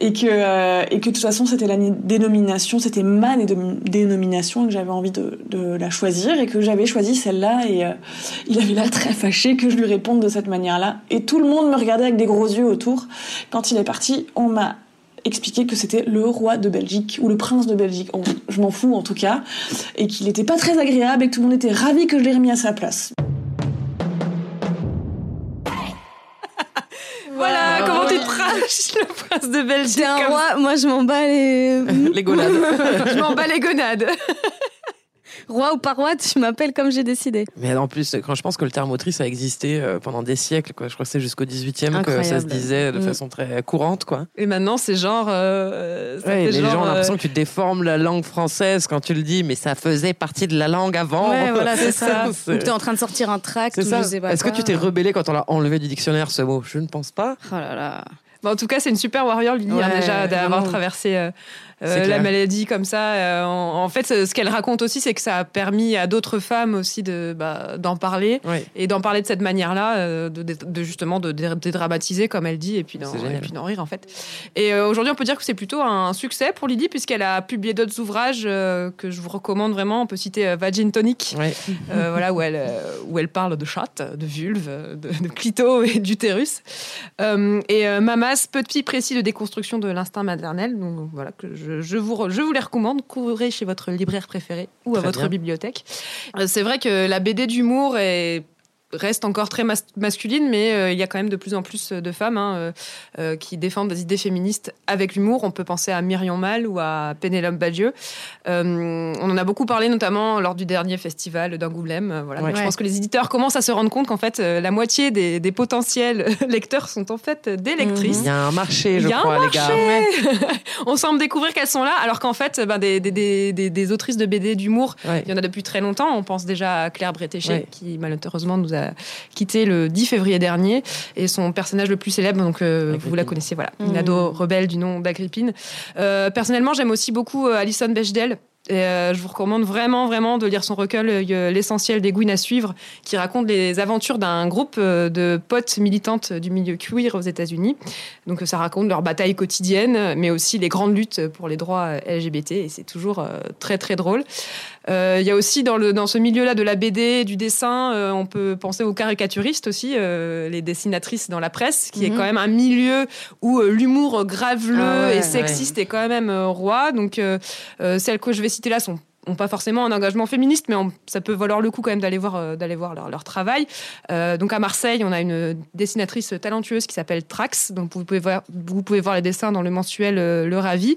Et que et que de toute façon c'était la dénomination c'était ma dénomination et que j'avais envie de, la choisir et que j'avais choisi celle-là. Et il avait l'air très fâché que je lui réponde de cette manière-là. Et tout le monde me regardait avec des gros yeux autour. Quand il est parti on m'a expliqué que c'était le roi de Belgique ou le prince de Belgique. je m'en fous en tout cas. Et qu'il n'était pas très agréable et que tout le monde était ravi que je l'ai remis à sa place. Voilà, comment tu te le prince de Belgique C'est un roi, moi je m'en bats les... les gonades. je m'en bats les gonades. Roi ou pas roi, tu m'appelles comme j'ai décidé. Mais en plus, quand je pense que le terme autrice a existé euh, pendant des siècles, quoi. je crois que c'est jusqu'au 18e que ça se disait de mm. façon très courante. Quoi. Et maintenant, c'est genre. Euh, les gens ont l'impression euh, que tu déformes la langue française quand tu le dis, mais ça faisait partie de la langue avant. Ouais, voilà, c'est ça. Ou tu es en train de sortir un tract. Est-ce que tu t'es rebellé quand on l'a enlevé du dictionnaire ce mot? Je ne pense pas. Oh là là. en tout cas, c'est une super warrior, Lily, hein, déjà, d'avoir traversé euh, la maladie comme ça. Euh, en, fait, ce qu'elle raconte aussi, c'est que ça a permis à d'autres femmes aussi de bah, d'en parler et d'en parler de cette manière-là, euh, de, de, justement de dédramatiser comme elle dit et puis d'en rire en fait. Et aujourd'hui, on peut dire que c'est plutôt un succès pour Lydie puisqu'elle a publié d'autres ouvrages que je vous recommande vraiment. On peut citer Vagin Tonic, voilà où elle où elle parle de chatte, de vulve, de, de clito et d'utérus. et Mamas, petit précis de déconstruction de l'instinct maternel. Donc voilà que je je, vous, je vous les recommande. Courez chez votre libraire préféré ou à votre bibliothèque. Euh, c'est vrai que la BD d'humour est reste encore très masculine, mais euh, il y a quand même de plus en plus de femmes hein, euh, euh, qui défendent des idées féministes avec l'humour. On peut penser à Myriam Mal ou à Pénélope Badieu. on en a beaucoup parlé, notamment lors du dernier festival d'Angoulême. Voilà. Je pense que les éditeurs commencent à se rendre compte qu'en fait, la moitié des, potentiels lecteurs sont en fait des lectrices. Il y a un marché, je crois, les gars. on semble découvrir qu'elles sont là, alors qu'en fait, ben, des, des, des, autrices de BD d'humour, il y en a depuis très longtemps. On pense déjà à Claire Bretéché, qui malheureusement nous a quitté le 10 février dernier. Et son personnage le plus célèbre, donc euh, vous la connaissez, voilà, une ado rebelle du nom d'Agrippine. Euh, personnellement, j'aime aussi beaucoup euh, Alison Bechdel. Et je vous recommande vraiment, vraiment de lire son recueil L'essentiel des Gouines à suivre, qui raconte les aventures d'un groupe de potes militantes du milieu queer aux États-Unis. Donc ça raconte leur bataille quotidienne, mais aussi les grandes luttes pour les droits LGBT. Et c'est toujours très, très drôle. Euh, il y a aussi dans, le, dans ce milieu-là de la BD, du dessin, euh, on peut penser aux caricaturistes aussi, euh, les dessinatrices dans la presse, qui est mhm. quand même un milieu où l'humour graveleux ah et sexiste est quand même roi. Donc celles que je vais citer là sont n'ont pas forcément un engagement féministe, mais ça peut valoir le coup quand même d'aller voir, euh, d'aller voir leur, travail. Euh, donc à Marseille, on a une dessinatrice talentueuse qui s'appelle Trax, donc vous pouvez voir, vous pouvez voir les dessins dans le mensuel euh, Le Ravi.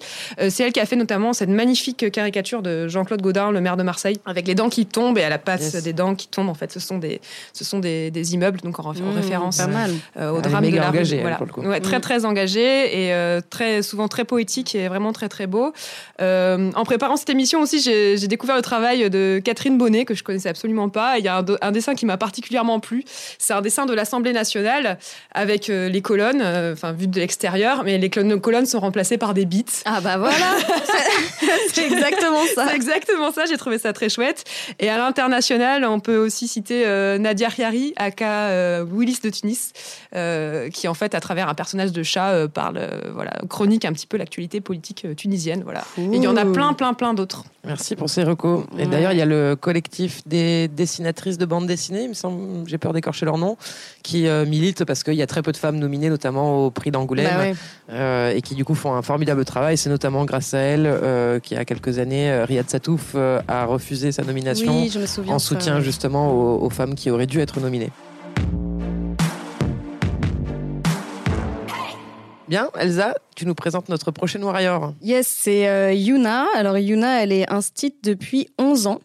c'est elle qui a fait notamment cette magnifique caricature de Jean-Claude Gaudin, le maire de Marseille, avec les dents qui tombent et à la passe des dents qui tombent. En fait, ce sont des, ce sont des, des immeubles, donc en, mmh, référence au drame de la engagée, voilà. Ouais, très mmh. très engagé et très souvent très poétique et vraiment très très beau. en préparant cette émission aussi, j'ai j'ai découvert le travail de Catherine Bonnet, que je connaissais absolument pas. Il y a un, dessin qui m'a particulièrement plu. C'est un dessin de l'Assemblée nationale avec euh, les colonnes, euh, enfin, vues de l'extérieur, mais les colonnes sont remplacées par des bits. Ah bah voilà C'est exactement ça. C'est exactement ça, j'ai trouvé ça très chouette. Et à l'international, on peut aussi citer euh, Nadia Riari, aka Willis de Tunis, qui en fait, à travers un personnage de chat, parle, voilà, chronique un petit peu l'actualité politique tunisienne. Voilà. Et il y en a plein, plein, plein d'autres. Merci pour ces recos. Et d'ailleurs, il y a le collectif des dessinatrices de bande dessinée, il me semble, j'ai peur d'écorcher leur nom, qui euh, milite parce qu'il y a très peu de femmes nominées, notamment au prix d'Angoulême, bah euh, et qui du coup font un formidable travail. C'est notamment grâce à elle euh, qui, il y a quelques années, Riyad Satouf a refusé sa nomination en soutien justement aux femmes qui auraient dû être nominées. Bien, Elsa, tu nous présentes notre prochaine warrior. Yes, c'est euh, Yuna. Alors Yuna, elle est instite depuis 11 ans.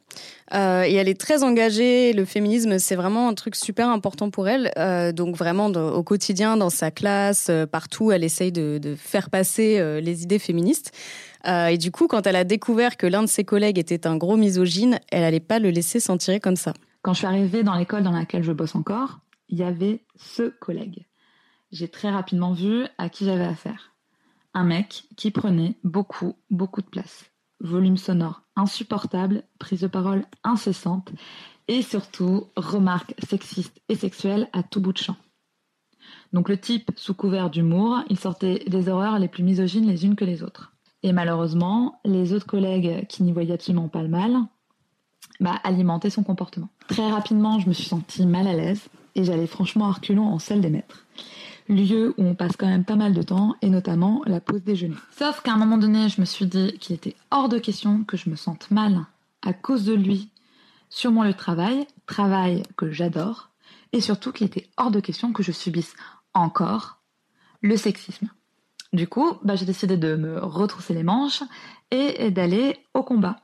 Euh, et elle est très engagée. Le féminisme, c'est vraiment un truc super important pour elle. Euh, donc vraiment, au quotidien, dans sa classe, partout, elle essaye de, de faire passer les idées féministes. et du coup, quand elle a découvert que l'un de ses collègues était un gros misogyne, elle n'allait pas le laisser s'en tirer comme ça. Quand je suis arrivée dans l'école dans laquelle je bosse encore, il y avait ce collègue j'ai très rapidement vu à qui j'avais affaire. Un mec qui prenait beaucoup, beaucoup de place. Volume sonore insupportable, prise de parole incessante et surtout remarques sexistes et sexuelles à tout bout de champ. Donc le type, sous couvert d'humour, il sortait des horreurs les plus misogynes les unes que les autres. Et malheureusement, les autres collègues qui n'y voyaient absolument pas le mal, bah, alimentaient son comportement. Très rapidement, je me suis sentie mal à l'aise et j'allais franchement à reculons en salle des maîtres. Lieu où on passe quand même pas mal de temps et notamment la pause déjeuner. Sauf qu'à un moment donné, je me suis dit qu'il était hors de question que je me sente mal à cause de lui sur mon lieu de travail, travail que j'adore, et surtout qu'il était hors de question que je subisse encore le sexisme. Du coup, bah, j'ai décidé de me retrousser les manches et d'aller au combat.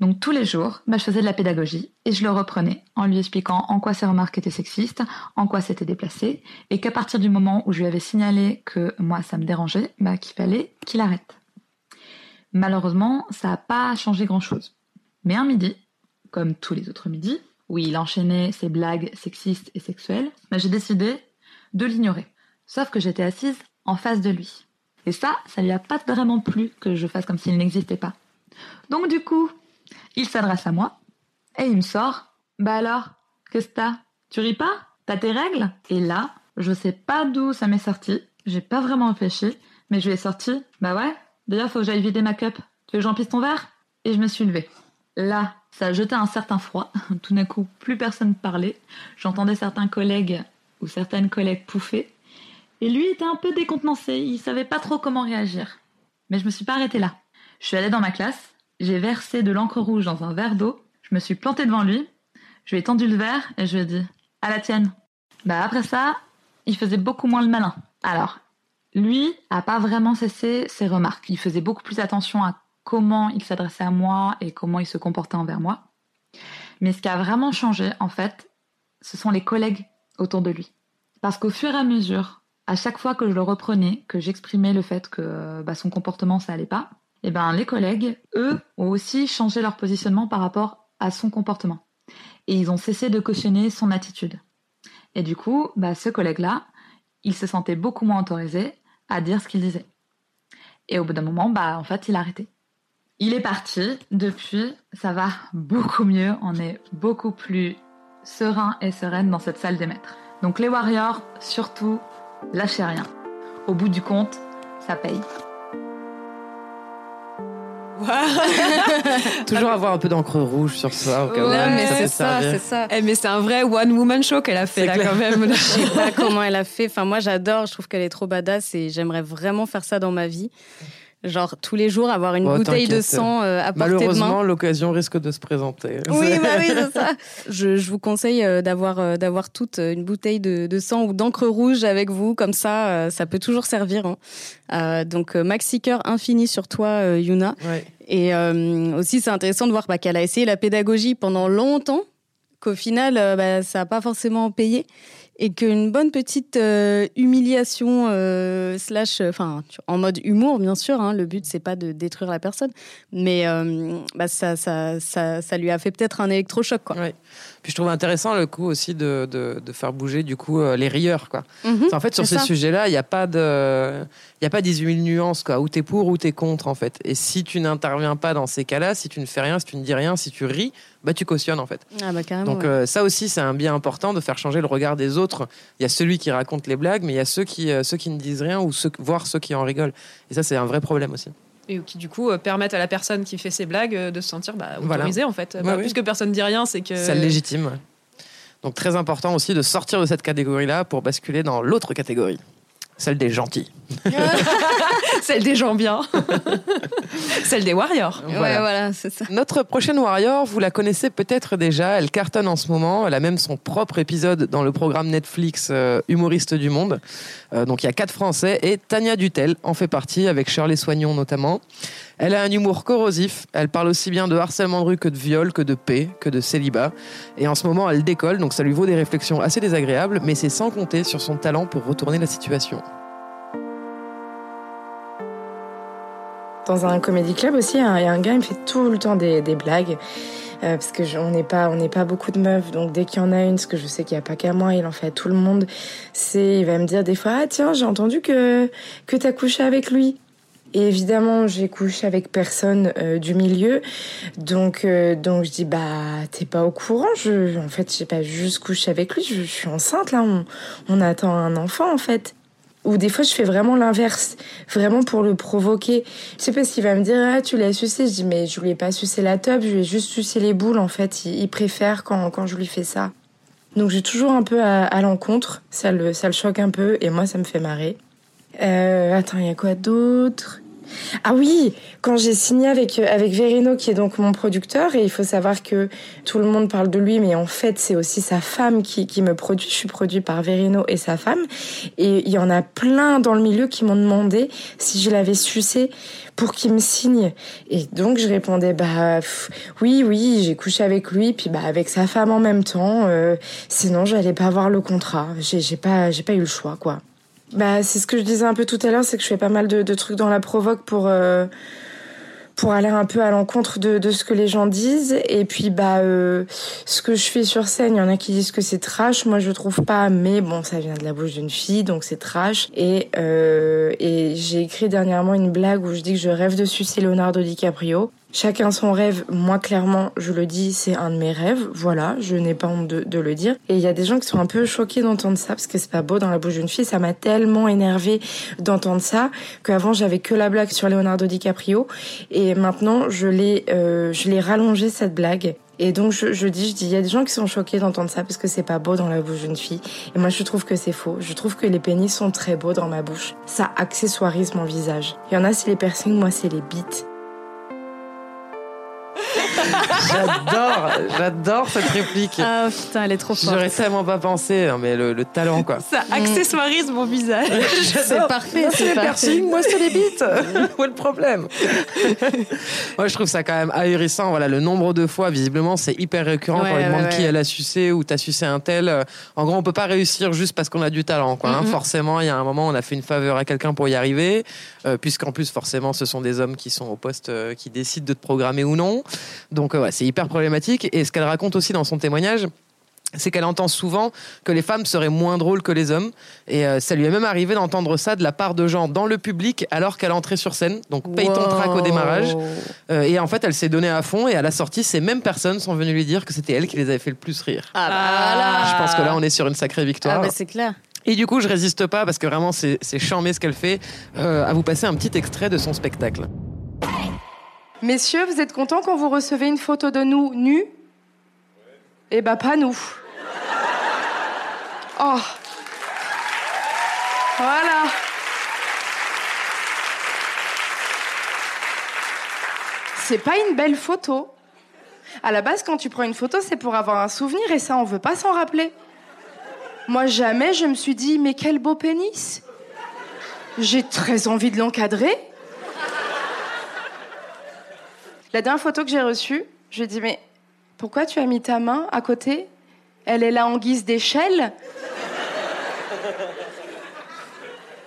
Donc tous les jours, bah, je faisais de la pédagogie et je le reprenais en lui expliquant en quoi ses remarques étaient sexistes, en quoi c'était déplacé, et qu'à partir du moment où je lui avais signalé que moi ça me dérangeait, bah, qu'il fallait qu'il arrête. Malheureusement, ça n'a pas changé grand-chose. Mais un midi, comme tous les autres midis, où il enchaînait ses blagues sexistes et sexuelles, bah, j'ai décidé de l'ignorer. Sauf que j'étais assise en face de lui. Et ça, ça lui a pas vraiment plu que je fasse comme s'il n'existait pas. Donc du coup, il s'adresse à moi et il me sort Bah alors, qu'est-ce que t'as? Tu ris pas? T'as tes règles? Et là, je sais pas d'où ça m'est sorti, j'ai pas vraiment réfléchi, mais je lui ai sorti Bah ouais, d'ailleurs faut que j'aille vider ma cup. Tu veux que j'empisse ton verre? Et je me suis levée. Là, ça a jeté un certain froid. Tout d'un coup, plus personne parlait. J'entendais certains collègues ou certaines collègues pouffer. Et lui était un peu décontenancé, il savait pas trop comment réagir. Mais je me suis pas arrêtée là. Je suis allée dans ma classe, j'ai versé de l'encre rouge dans un verre d'eau, je me suis plantée devant lui, je lui ai tendu le verre et je lui ai dit À la tienne. Bah après ça, il faisait beaucoup moins le malin. Alors, lui a pas vraiment cessé ses remarques. Il faisait beaucoup plus attention à comment il s'adressait à moi et comment il se comportait envers moi. Mais ce qui a vraiment changé, en fait, ce sont les collègues autour de lui. Parce qu'au fur et à mesure, à chaque fois que je le reprenais, que j'exprimais le fait que bah, son comportement ça allait pas, eh ben les collègues, eux, ont aussi changé leur positionnement par rapport à son comportement. Et ils ont cessé de cautionner son attitude. Et du coup, bah, ce collègue-là, il se sentait beaucoup moins autorisé à dire ce qu'il disait. Et au bout d'un moment, bah, en fait, il a arrêté. Il est parti. Depuis, ça va beaucoup mieux. On est beaucoup plus serein et sereine dans cette salle des maîtres. Donc les warriors, surtout, lâchez rien. Au bout du compte, ça paye. Toujours avoir un peu d'encre rouge sur ça au cas où. Ouais, mais ça c'est ça, servir. c'est ça. Eh, mais c'est un vrai one woman show qu'elle a fait là clair. quand même. Je sais pas comment elle a fait. Enfin, moi, j'adore. Je trouve qu'elle est trop badass et j'aimerais vraiment faire ça dans ma vie. Genre, tous les jours, avoir une Bon, bouteille de sang euh, à portée de Malheureusement, main. l'occasion risque de se présenter. Oui, bah oui, c'est ça. Je, je vous conseille euh, d'avoir euh, d'avoir toute une bouteille de, de sang ou d'encre rouge avec vous, comme ça, euh, ça peut toujours servir. hein. Donc maxi cœur infini sur toi, Yuna. Ouais. Et aussi, c'est intéressant de voir bah, qu'elle a essayé la pédagogie pendant longtemps, qu'au final, bah, ça n'a pas forcément payé. Et qu'une bonne petite euh, humiliation, euh, slash, enfin, tu- en mode humour, bien sûr, hein, le but, c'est pas de détruire la personne, mais euh, bah, ça, ça, ça, ça lui a fait peut-être un électrochoc, quoi. Puis je trouve intéressant le coup aussi de, de, de faire bouger du coup euh, les rieurs quoi. Mhm, en fait sur ces ça. sujets-là, il n'y a pas de il a pas 18 000 nuances quoi, où t'es pour ou t'es contre en fait. Et si tu n'interviens pas dans ces cas-là, si tu ne fais rien, si tu ne dis rien, si tu ris, bah tu cautionnes en fait. Ah bah carrément. Donc ouais. euh, ça aussi c'est un bien important de faire changer le regard des autres. Il y a celui qui raconte les blagues, mais il y a ceux qui euh, ceux qui ne disent rien ou ceux, voire ceux qui en rigolent. Et ça c'est un vrai problème aussi. Et qui du coup euh, permettent à la personne qui fait ses blagues euh, de se sentir bah, Voilà. autorisée en fait. Bah, ouais. Puisque personne dit rien, c'est que. Ça le légitime. Donc très important aussi de sortir de cette catégorie-là pour basculer dans l'autre catégorie, celle des gentils. Celle des gens bien. Celle des warriors. Ouais, voilà, c'est ça. Notre prochaine Warrior, vous la connaissez peut-être déjà, elle cartonne en ce moment, elle a même son propre épisode dans le programme Netflix euh, Humoriste du Monde. Euh, donc il y a quatre Français et Tania Dutel en fait partie, avec Shirley Soignon notamment. Elle a un humour corrosif, elle parle aussi bien de harcèlement de rue que de viol, que de paix, que de célibat. Et en ce moment, elle décolle, donc ça lui vaut des réflexions assez désagréables, mais c'est sans compter sur son talent pour retourner la situation. Dans un comédie club aussi, il y a un gars, il me fait tout le temps des, blagues. Euh, parce que on n'est pas on n'est pas beaucoup de meufs donc dès qu'il y en a une parce que je sais qu'il n'y a pas qu'à moi il en fait à tout le monde c'est il va me dire des fois ah tiens j'ai entendu que que t'as couché avec lui Et évidemment, j'ai couché avec personne euh, du milieu, donc euh, donc je dis bah t'es pas au courant. Je, en fait, j'ai pas juste couché avec lui. Je, suis enceinte là. On, on attend un enfant en fait. Ou des fois, je fais vraiment l'inverse, vraiment pour le provoquer. Je sais pas qu'il va me dire. Ah, tu l'as sucé. Je dis mais je lui ai pas sucé la top. Je lui ai juste sucé les boules. En fait, il, il préfère quand quand je lui fais ça. Donc j'ai toujours un peu à, à l'encontre. Ça le ça le choque un peu et moi ça me fait marrer. Euh, attends, il y a quoi d'autre? Ah oui, quand j'ai signé avec avec Verino qui est donc mon producteur et il faut savoir que tout le monde parle de lui mais en fait c'est aussi sa femme qui qui me produit, je suis produit par Verino et sa femme. Et il y en a plein dans le milieu qui m'ont demandé si je l'avais sucé pour qu'il me signe. Et donc je répondais bah oui oui, j'ai couché avec lui puis bah avec sa femme en même temps. Euh, sinon j'allais pas avoir le contrat. J'ai pas j'ai pas eu le choix quoi. Bah, c'est ce que je disais un peu tout à l'heure, c'est que je fais pas mal de, de trucs dans la provoque pour euh, pour aller un peu à l'encontre de, de ce que les gens disent. Et puis bah euh, ce que je fais sur scène, il y en a qui disent que c'est trash, moi je trouve pas, mais bon ça vient de la bouche d'une fille, donc c'est trash. Et euh, et j'ai écrit dernièrement une blague où je dis que je rêve de sucer Leonardo DiCaprio. Chacun son rêve. Moi, clairement, je le dis, c'est un de mes rêves. Voilà, je n'ai pas honte de, de le dire. Et il y a des gens qui sont un peu choqués d'entendre ça parce que c'est pas beau dans la bouche d'une fille. Ça m'a tellement énervé d'entendre ça qu'avant j'avais que la blague sur Leonardo DiCaprio et maintenant je l'ai, euh, rallongé cette blague. Et donc je, je dis, je dis, il y a des gens qui sont choqués d'entendre ça parce que c'est pas beau dans la bouche d'une fille. Et moi je trouve que c'est faux. Je trouve que les pénis sont très beaux dans ma bouche. Ça accessoirise mon visage. Il y en a c'est les piercings, moi c'est les bites. J'adore, j'adore cette réplique. Ah putain, elle est trop forte. J'aurais tellement pas pensé, hein, mais le, le talent quoi. Ça accessoirise mon visage. C'est parfait, Moi, c'est les parfait. piercings, moi c'est les bites. Où est le problème Moi je trouve ça quand même ahurissant. Voilà, le nombre de fois, visiblement, c'est hyper récurrent Ouais, quand on demande ouais, qui ouais. elle a sucé ou t'as sucé un tel. En gros, on peut pas réussir juste parce qu'on a du talent. Quoi, hein. Mhm. Forcément, il y a un moment, on a fait une faveur à quelqu'un pour y arriver, euh, puisqu'en plus, forcément, ce sont des hommes qui sont au poste euh, qui décident de te programmer ou non. Donc, euh, ouais, c'est hyper problématique. Et ce qu'elle raconte aussi dans son témoignage, c'est qu'elle entend souvent que les femmes seraient moins drôles que les hommes. Et euh, ça lui est même arrivé d'entendre ça de la part de gens dans le public alors qu'elle entrait sur scène. Donc paye ton track au démarrage. Euh, et en fait, elle s'est donnée à fond. Et à la sortie, ces mêmes personnes sont venues lui dire que c'était elle qui les avait fait le plus rire. Ah bah voilà. Je pense que là, on est sur une sacrée victoire. Ah bah c'est clair. Et du coup, je résiste pas parce que vraiment, c'est c'est charmé ce qu'elle fait. euh, à vous passer un petit extrait de son spectacle. Messieurs, vous êtes contents quand vous recevez une photo de nous nus? Eh ben pas nous. Oh. Voilà. C'est pas une belle photo. À la base, quand tu prends une photo, c'est pour avoir un souvenir et ça, on veut pas s'en rappeler. Moi, jamais je me suis dit, mais quel beau pénis. J'ai très envie de l'encadrer. La dernière photo que j'ai reçue, je lui ai dit Mais pourquoi tu as mis ta main à côté? Elle est là en guise d'échelle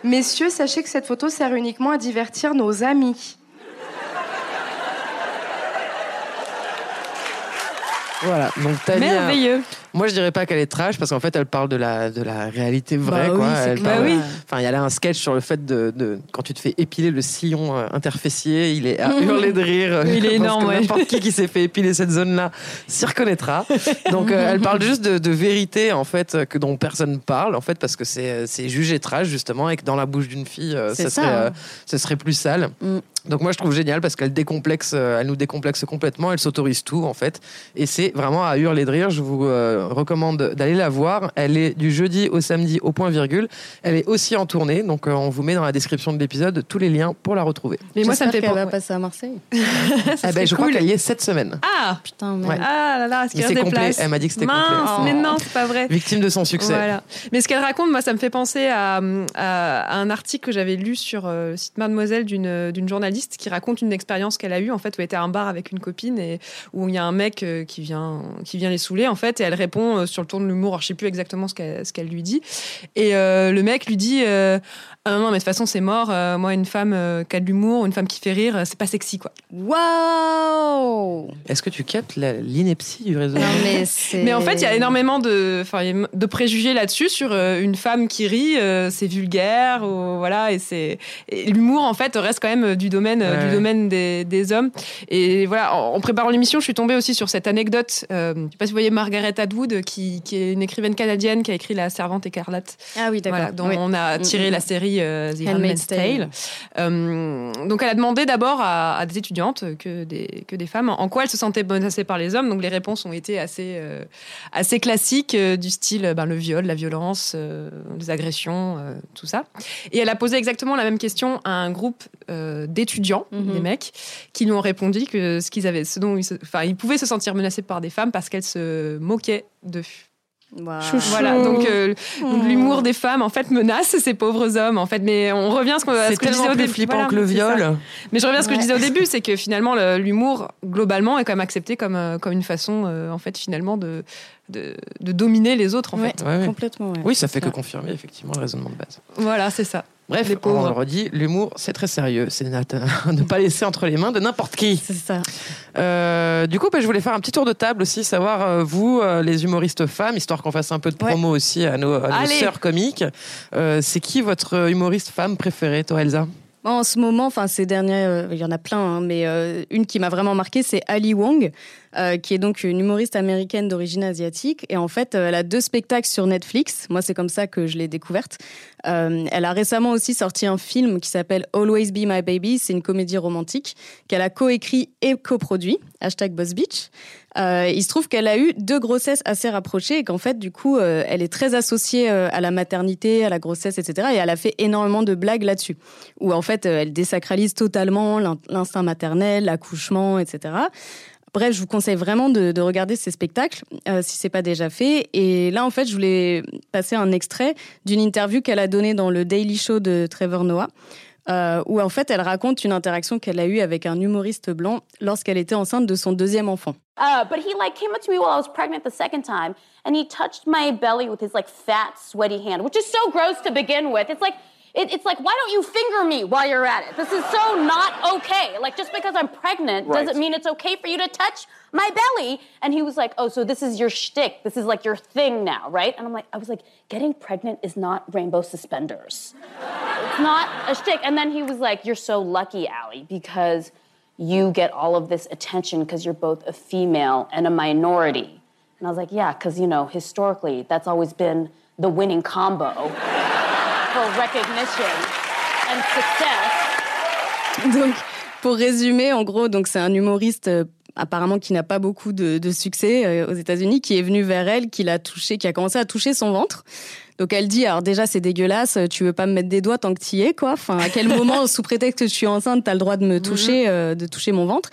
Messieurs, sachez que cette photo sert uniquement à divertir nos amis. Voilà, donc. Merveilleux. Moi, je dirais pas qu'elle est trash parce qu'en fait, elle parle de la, de la réalité vraie. Bah oui, quoi. Elle parle- Bah oui. Enfin, il y a là un sketch sur le fait de, de- quand tu te fais épiler le sillon euh, interfécier, il est à hurler de rire. Il est pense énorme, que ouais. N'importe qui qui s'est fait épiler cette zone-là s'y reconnaîtra. Donc, euh, elle parle juste de, de vérité en fait que dont personne parle en fait parce que c'est euh, c'est jugé trash justement et que dans la bouche d'une fille, euh, ça, ça, serait, hein. euh, ce serait plus sale. Mm. Donc moi je trouve génial parce qu'elle décomplexe, euh, elle nous décomplexe complètement, elle s'autorise tout en fait, et c'est vraiment à hurler de rire. Je vous euh, recommande d'aller la voir. Elle est du jeudi au samedi au point virgule. Elle est aussi en tournée, donc euh, on vous met dans la description de l'épisode tous les liens pour la retrouver. Mais moi, ça me fait qu'elle penser. va passer à Marseille. Ah ben, je crois qu'elle y est cette semaine. Ah Putain. Ouais. Ah là là, est-ce qu'il Mais des places Elle m'a dit que c'était Mince, complet. mais Oh. non, c'est pas vrai. Victime de son succès. Voilà. Mais ce qu'elle raconte, moi, ça me fait penser à, à- à un article que j'avais lu sur euh, le site Mademoiselle d'une d'une journaliste qui raconte une expérience qu'elle a eue, en fait, où elle était à un bar avec une copine et où il y a un mec euh, qui vient, qui vient les saouler, en fait, et elle, ré- répond euh, sur le ton de l'humour. Alors, Je sais plus exactement ce qu'elle ce qu'elle lui dit. Et euh, le mec lui dit euh, ah non, mais de toute façon, c'est mort. Euh, moi, une femme euh, qui a de l'humour, une femme qui fait rire, c'est pas sexy, quoi. Waouh Est-ce que tu captes la- l'ineptie du réseau? Non, mais c'est. Mais en fait, il y a énormément de, de préjugés là-dessus sur euh, une femme qui rit, euh, c'est vulgaire, ou, voilà, et c'est et l'humour en fait reste quand même du domaine, euh, Ouais. du domaine des, des hommes. Et voilà, en, en préparant l'émission, je suis tombée aussi sur cette anecdote. Euh, je sais pas si vous voyez Margaret Atwood, qui, qui est une écrivaine canadienne qui a écrit La Servante écarlate. Ah oui, d'accord. Voilà, dont Oui. on a tiré Mm, la mm. série euh, The Handmaid's Tale. Tale. Euh, donc elle a demandé d'abord à, à des étudiantes que des, que des femmes en quoi elles se sentaient menacées par les hommes. Donc les réponses ont été assez, euh, assez classiques euh, du style ben, le viol, la violence, euh, les agressions, euh, tout ça. Et elle a posé exactement la même question à un groupe euh, d'étudiants, Mhm. des mecs, qui lui ont répondu que ce qu'ils avaient, ce dont ils, se- enfin, ils pouvaient se sentir menacés par des femmes parce qu'elles se moquaient d'eux. Voilà, donc, euh, donc Oh. l'humour des femmes en fait menace ces pauvres hommes en fait. Mais on revient à ce, qu'on- à ce que je disais au début. flippant Voilà, que le viol. Mais je reviens à ce que je disais au début, c'est que finalement le- l'humour globalement est quand même accepté comme euh, comme une façon euh, en fait finalement de, de de dominer les autres en Ouais, fait. Ouais, ouais. complètement. ouais. Oui, ça fait que confirmer effectivement le raisonnement de base. Voilà, c'est ça. Bref, Les on le redit, l'humour, c'est très sérieux. C'est ne pas laisser entre les mains de n'importe qui. C'est ça. Euh, du coup, bah, je voulais faire un petit tour de table aussi, savoir, euh, vous, euh, les humoristes femmes, histoire qu'on fasse un peu de promo aussi à nos, à nos sœurs comiques. C'est qui votre humoriste femme préférée, toi, Elsa? En ce moment, enfin ces derniers, euh, il y en a plein, hein, mais euh, une qui m'a vraiment marqué, c'est Ali Wong, euh, qui est donc une humoriste américaine d'origine asiatique. Et en fait, elle a deux spectacles sur Netflix. Moi, c'est comme ça que je l'ai découverte. Elle a récemment aussi sorti un film qui s'appelle Always Be My Baby. C'est une comédie romantique qu'elle a coécrit et coproduit. Hashtag Boss Beach. Euh, il se trouve qu'elle a eu deux grossesses assez rapprochées et qu'en fait, du coup, euh, elle est très associée euh, à la maternité, à la grossesse, etc. Et elle a fait énormément de blagues là-dessus, où en fait, euh, elle désacralise totalement l'in- l'instinct maternel, l'accouchement, etc. Bref, je vous conseille vraiment de, de regarder ces spectacles si c'est pas déjà fait. Et là, en fait, je voulais passer un extrait d'une interview qu'elle a donnée dans le Daily Show de Trevor Noah. Euh, où en fait elle raconte une interaction qu'elle a eue avec un humoriste blanc lorsqu'elle était enceinte de son deuxième enfant. Uh, but he like came up to me while I was pregnant the second time, and he touched my belly with his like fat, sweaty hand, which is so gross to begin with. It's like, it, it's like, why don't you finger me while you're at it? This is so not okay. Like just because I'm pregnant Right. doesn't mean it's okay for you to touch my belly. And he was like, oh, so this is your shtick. This is like your thing now, right? And I'm like, I was like, getting pregnant is not rainbow suspenders. It's not a shtick. And then he was like, You're so lucky, Allie, because you get all of this attention because you're both a female and a minority. And I was like, Yeah, because, you know, historically, that's always been the winning combo Donc, pour résumer, en gros, donc c'est un humoriste euh, apparemment qui n'a pas beaucoup de, de succès euh, aux États-Unis, qui est venu vers elle, qui l'a touché, qui a commencé à toucher son ventre. Donc elle dit, alors déjà c'est dégueulasse, euh, tu veux pas me mettre des doigts tant que t'y es, quoi. Enfin, à quel moment, sous prétexte que je suis enceinte, t'as le droit de me toucher, euh, de toucher mon ventre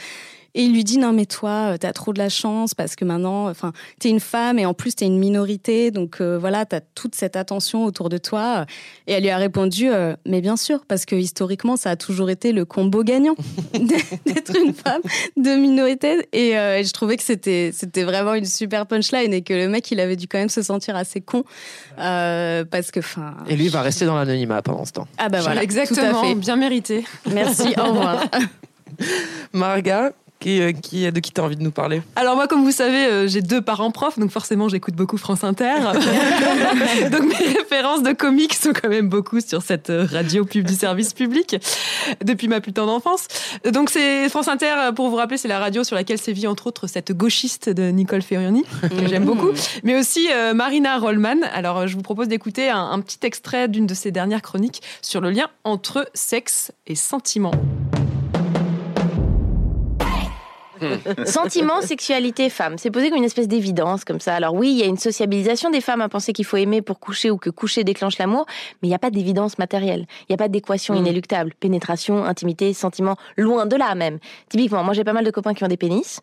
et il lui dit non mais toi euh, t'as trop de la chance parce que maintenant enfin t'es une femme et en plus t'es une minorité donc euh, voilà t'as toute cette attention autour de toi et elle lui a répondu euh, mais bien sûr parce que historiquement ça a toujours été le combo gagnant d'être une femme de minorité et, euh, et je trouvais que c'était c'était vraiment une super punchline et que le mec il avait dû quand même se sentir assez con euh, parce que enfin Et lui va rester dans l'anonymat pendant ce temps. ah bah voilà Exactement, tout à fait. bien mérité. merci au revoir Marga, qui, euh, qui, de qui t'as envie de nous parler? Alors moi, comme vous savez, euh, j'ai deux parents profs, donc forcément j'écoute beaucoup France Inter. donc mes références de comiques sont quand même beaucoup sur cette euh, radio pub du service public depuis ma plus tendre enfance. Donc c'est France Inter, euh, pour vous rappeler, c'est la radio sur laquelle sévit entre autres cette gauchiste de Nicole Ferrioni, que j'aime beaucoup, mais aussi euh, Marina Rollman. Alors euh, je vous propose d'écouter un, un petit extrait d'une de ses dernières chroniques sur le lien entre sexe et sentiment. Sentiment, sexualité, femme. C'est posé comme une espèce d'évidence, comme ça. Alors oui, il y a une sociabilisation des femmes à penser qu'il faut aimer pour coucher ou que coucher déclenche l'amour, mais il n'y a pas d'évidence matérielle. Il n'y a pas d'équation Mm. inéluctable. Pénétration, intimité, sentiment, loin de là même. Typiquement, moi j'ai pas mal de copains qui ont des pénis,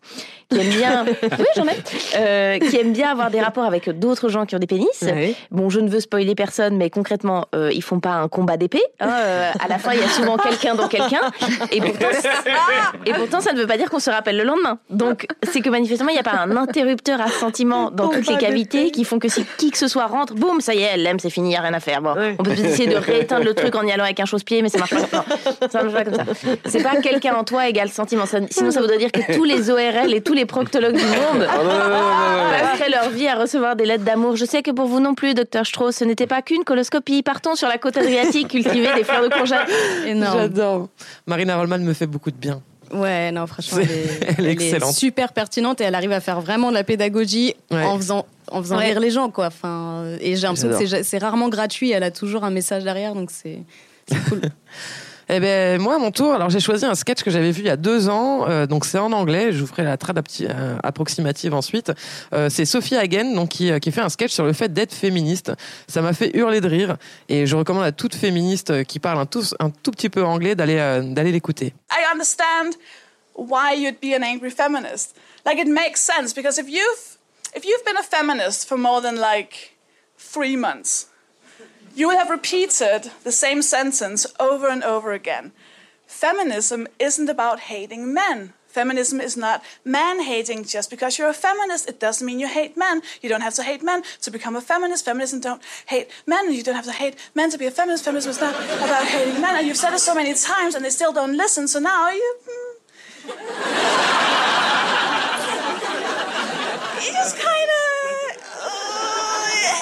qui aiment bien... oui, j'en ai. Euh, qui aiment bien avoir des rapports avec d'autres gens qui ont des pénis. Bon, je ne veux spoiler personne, mais concrètement, euh, ils font pas un combat d'épée. hein. Euh, à la fin, il y a souvent quelqu'un dans quelqu'un. Et pourtant, et pourtant, ça ne veut pas dire qu'on se rappelle le lendemain. Donc, c'est que manifestement, il n'y a pas un interrupteur à sentiment dans toutes les cavités qui font que si qui que ce soit rentre, boum, ça y est, elle l'aime, c'est fini, il n'y a rien à faire. Bon, on peut essayer de rééteindre le truc en y allant avec un chausse-pied, mais ça marche pas. Non, ça marche pas comme ça. C'est pas quelqu'un en toi égale sentiment. Ça- sinon, ça voudrait dire que tous les ORL et tous les proctologues du monde passeraient leur vie à recevoir des lettres d'amour. Je sais que pour vous non plus, docteur Strauss, ce n'était pas qu'une coloscopie. Partons sur la côte adriatique cultiver des fleurs de courgette. Énorme. J'adore. Marina Rollman me fait beaucoup de bien. Ouais, non, franchement, elle est, elle est elle est excellente. super pertinente et elle arrive à faire vraiment de la pédagogie Ouais. en faisant, en faisant Ouais. rire les gens, quoi. Enfin, et j'ai l'impression que c'est, rarement gratuit. Elle a toujours un message derrière, donc c'est, c'est cool. Eh ben moi à mon tour, alors j'ai choisi un sketch que j'avais vu il y a deux ans, euh, donc c'est en anglais. Je vous ferai la trad euh, approximative ensuite. Euh, c'est Sophie Hagen donc qui, fait un sketch sur le fait d'être féministe. Ça m'a fait hurler de rire et je recommande à toute féministe qui parle un tout, un tout petit peu anglais d'aller d'aller l'écouter. I understand why you'd be an angry feminist. Like it makes sense because if you've been a feminist for more than like 3 months, you will have repeated the same sentence over and over again. Feminism isn't about hating men. Feminism is not man hating just because you're a feminist. It doesn't mean you hate men. You don't have to hate men to become a feminist. Feminism don't hate men. You don't have to hate men to be a feminist. Feminism is not about hating men. And you've said it so many times and they still don't listen. So now you. You just kind of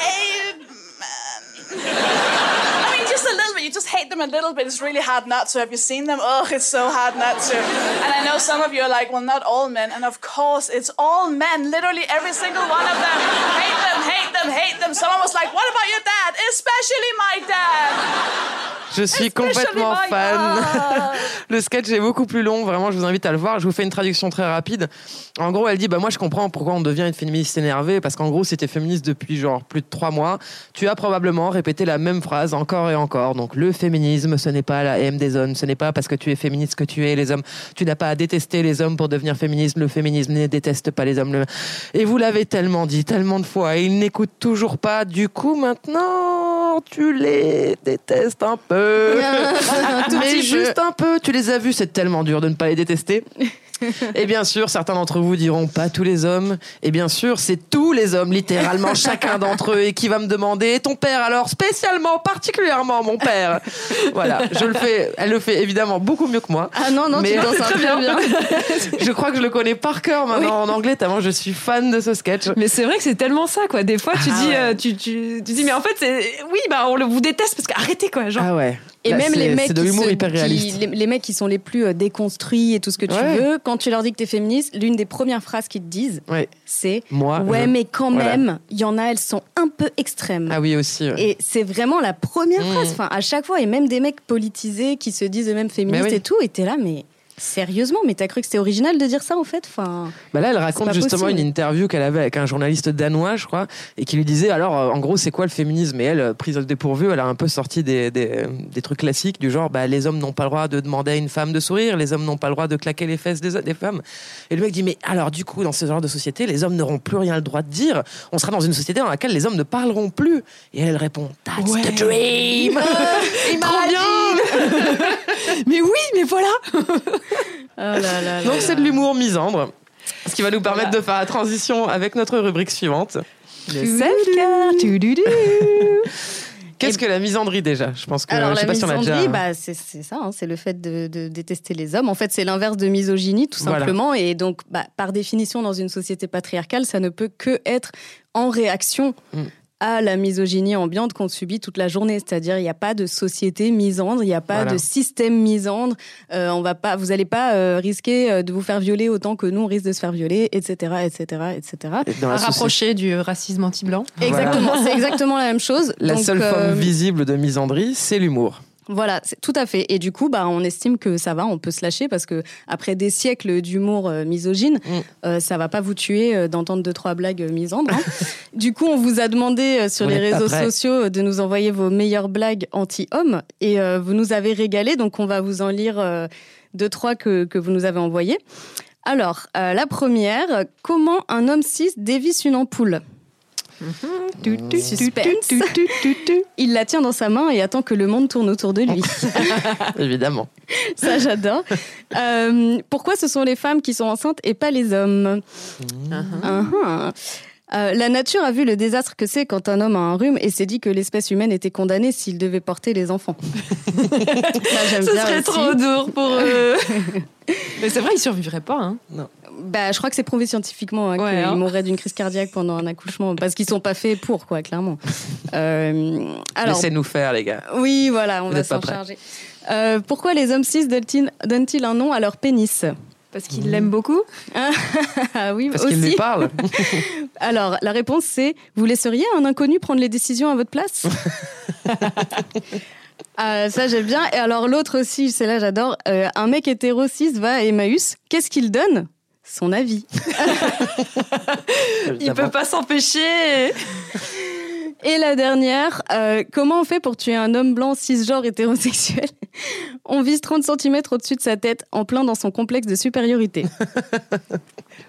hate men. I mean, just hate them a little bit. It's really hard not to. Have you seen them? Oh, it's so hard not to. And I know some of you are like, well, not all men. And of course, it's all men. Literally every single one of them. Hate them, hate them, hate them. Someone was like, what about your dad? Especially my dad. Je suis complètement fan. God. le sketch est beaucoup plus long, vraiment, je vous invite à le voir. Je vous fais une traduction très rapide. En gros, elle dit Bah, moi, je comprends pourquoi on devient une féministe énervée, parce qu'en gros, si t'es féministe depuis genre plus de trois mois, tu as probablement répété la même phrase encore et encore. Donc, le féminisme, ce n'est pas la haine des hommes, ce n'est pas parce que tu es féministe que tu es les hommes. Tu n'as pas à détester les hommes pour devenir féministe. Le féminisme ne déteste pas les hommes. Le- Et vous l'avez tellement dit, tellement de fois, et ils n'écoutent toujours pas. Du coup, maintenant, tu les détestes un peu. Un tout Mais petit peu. juste un peu. Tu les as vus, c'est tellement dur de ne pas les détester. Et bien sûr, certains d'entre vous diront pas tous les hommes. Et bien sûr, c'est tous les hommes, littéralement chacun d'entre eux, et qui va me demander et ton père alors? Spécialement, particulièrement mon père. Voilà, je le fais. Elle le fait évidemment beaucoup mieux que moi. Ah non, non, tu Mais- danses très bien. je crois que je le connais par cœur maintenant en anglais, tellement je suis fan de ce sketch. Mais c'est vrai que c'est tellement ça, quoi. Des fois, tu Ah dis, ouais. euh, tu, tu, tu dis, mais en fait, c'est, oui, bah, on le, vous déteste parce qu'arrêtez, quoi. Genre. Ah ouais. Et Là, même les mecs, qui l'humour se- hyper qui- réaliste. les, les mecs qui sont les plus euh, déconstruits et tout ce que tu Ouais. veux, quand tu leur dis que t'es féministe, l'une des premières phrases qu'ils te disent, Ouais. c'est Moi, ouais, je- mais quand voilà. même, il y en a, elles sont un peu extrêmes. Ah oui aussi. ouais. Et c'est vraiment la première Mmh. phrase. Enfin, à chaque fois, et même des mecs politisés qui se disent eux-mêmes féministes oui. et tout, et t'es là, mais sérieusement, mais t'as cru que c'était original de dire ça en fait enfin, Bah là, elle raconte justement possible. une interview qu'elle avait avec un journaliste danois, je crois, et qui lui disait alors, euh, en gros, c'est quoi le féminisme? Et elle, euh, prise au dépourvu, elle a un peu sorti des, des, des trucs classiques du genre, bah, les hommes n'ont pas le droit de demander à une femme de sourire, les hommes n'ont pas le droit de claquer les fesses des, des femmes. Et le mec dit, mais alors, du coup, dans ce genre de société, les hommes n'auront plus rien le droit de dire. On sera dans une société dans laquelle les hommes ne parleront plus. Et elle répond, that's the dream. Bien Mais oui, mais voilà Donc c'est de l'humour misandre. Ce qui va nous permettre de faire la transition avec notre rubrique suivante. Le self-care. Qu'est-ce que la misandrie déjà? Je pense que Alors je sais la pas si on a misandrie, déjà. bah, c'est ça, hein, c'est le fait de, de détester les hommes. En fait, c'est l'inverse de misogynie, tout Voilà. simplement. Et donc, bah, par définition, dans une société patriarcale, ça ne peut que être en réaction Mm. À la misogynie ambiante qu'on subit toute la journée. C'est-à-dire, il n'y a pas de société misandre, il n'y a pas Voilà. de système misandre. Euh, on va pas, vous n'allez pas euh, risquer euh, de vous faire violer autant que nous on risque de se faire violer, etc., etc., etc. Et rapprocher du racisme anti-blanc. Exactement, c'est exactement la même chose. La Donc, seule euh, forme visible de misandrie, c'est l'humour. Voilà, c'est tout à fait. Et du coup, bah, on estime que ça va, on peut se lâcher parce que après des siècles d'humour euh, misogyne, Mm. euh, ça va pas vous tuer euh, d'entendre deux trois blagues euh, misandres. hein. du coup, on vous a demandé sur On les réseaux sociaux de nous envoyer vos meilleures blagues anti-hommes et vous nous avez régalé. Donc, on va vous en lire deux trois que, que vous nous avez envoyées. Alors, la première, comment un homme cis dévisse une ampoule? Il la tient dans sa main et attend que le monde tourne autour de lui. Évidemment. Ça, j'adore. Euh, pourquoi ce sont les femmes qui sont enceintes et pas les hommes? Uh-huh. Euh, la nature a vu le désastre que c'est quand un homme a un rhume et s'est dit que l'espèce humaine était condamnée s'il devait porter les enfants. Ça, j'aime Ce bien serait aussi. trop dur pour eux. Mais c'est vrai, ils survivraient pas. Hein. Non. Bah, je crois que c'est prouvé scientifiquement hein, Ouais, qu'ils hein. mourraient d'une crise cardiaque pendant un accouchement parce qu'ils sont pas faits pour, quoi, clairement. Euh, alors, Laissez-nous faire, les gars. oui, voilà, on Vous va s'en prêts. charger. Euh, pourquoi les hommes cis donnent-ils donnent-ils un nom à leur pénis? Parce qu'ils l'aiment beaucoup Ah oui, Parce qu'il lui parle. Alors, la réponse c'est vous laisseriez un inconnu prendre les décisions à votre place? Ah, ça j'aime bien. Et alors l'autre aussi, c'est là j'adore. Euh, un mec hétéro cis va à Emmaüs. Qu'est-ce qu'il donne? Son avis. Il peut pas s'empêcher. Et la dernière, euh, comment on fait pour tuer un homme blanc cisgenre hétérosexuel? On vise 30 cm au-dessus de sa tête, en plein dans son complexe de supériorité.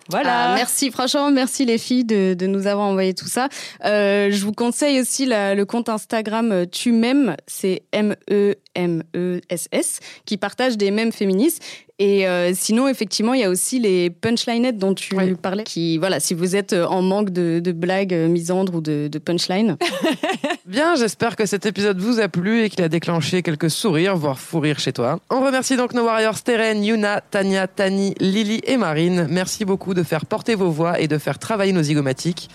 Voilà. Ah, merci, franchement, merci les filles de, de nous avoir envoyé tout ça. Euh, je vous conseille aussi la- le compte Instagram euh, Tu m'aimes, c'est E M-E-M-E-S-S, qui partage des mèmes féministes. Et euh, sinon, effectivement, il y a aussi les punchlinettes dont tu parlais. Qui, voilà, si vous êtes euh, en manque de, de blagues euh, misandres ou de, de punchlines. Bien, j'espère que cet épisode vous a plu et qu'il a déclenché quelques sourires, voire fou rire chez toi. On remercie donc nos warriors Teren, Yuna, Tania, Tani, Lily et Marine. Merci beaucoup de faire porter vos voix et de faire travailler nos zygomatiques.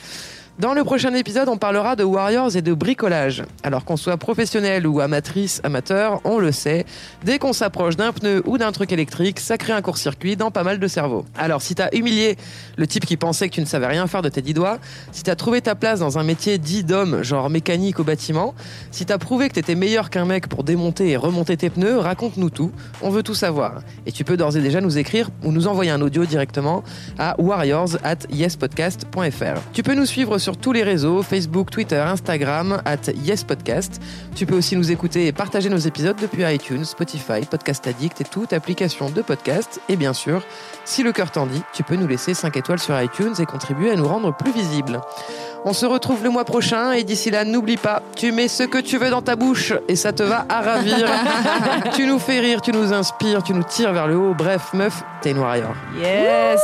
Dans le prochain épisode, on parlera de warriors et de bricolage. Alors qu'on soit professionnel ou amatrice, amateur, on le sait, dès qu'on s'approche d'un pneu ou d'un truc électrique, ça crée un court-circuit dans pas mal de cerveaux. Alors si t'as humilié le type qui pensait que tu ne savais rien faire de tes dix doigts, si t'as trouvé ta place dans un métier dit d'homme, genre mécanique au bâtiment, si t'as prouvé que t'étais meilleur qu'un mec pour démonter et remonter tes pneus, raconte-nous tout. On veut tout savoir. Et tu peux d'ores et déjà nous écrire ou nous envoyer un audio directement à warriors at yespodcast.fr. Tu peux nous suivre sur tous les réseaux, Facebook, Twitter, Instagram, at yespodcast. Tu peux aussi nous écouter et partager nos épisodes depuis iTunes, Spotify, Podcast Addict et toute application de podcast. Et bien sûr, si le cœur t'en dit, tu peux nous laisser 5 étoiles sur iTunes et contribuer à nous rendre plus visibles. On se retrouve le mois prochain et d'ici là, n'oublie pas, tu mets ce que tu veux dans ta bouche et ça te va à ravir. tu nous fais rire, tu nous inspires, tu nous tires vers le haut. Bref, meuf, t'es une warrior. Yes.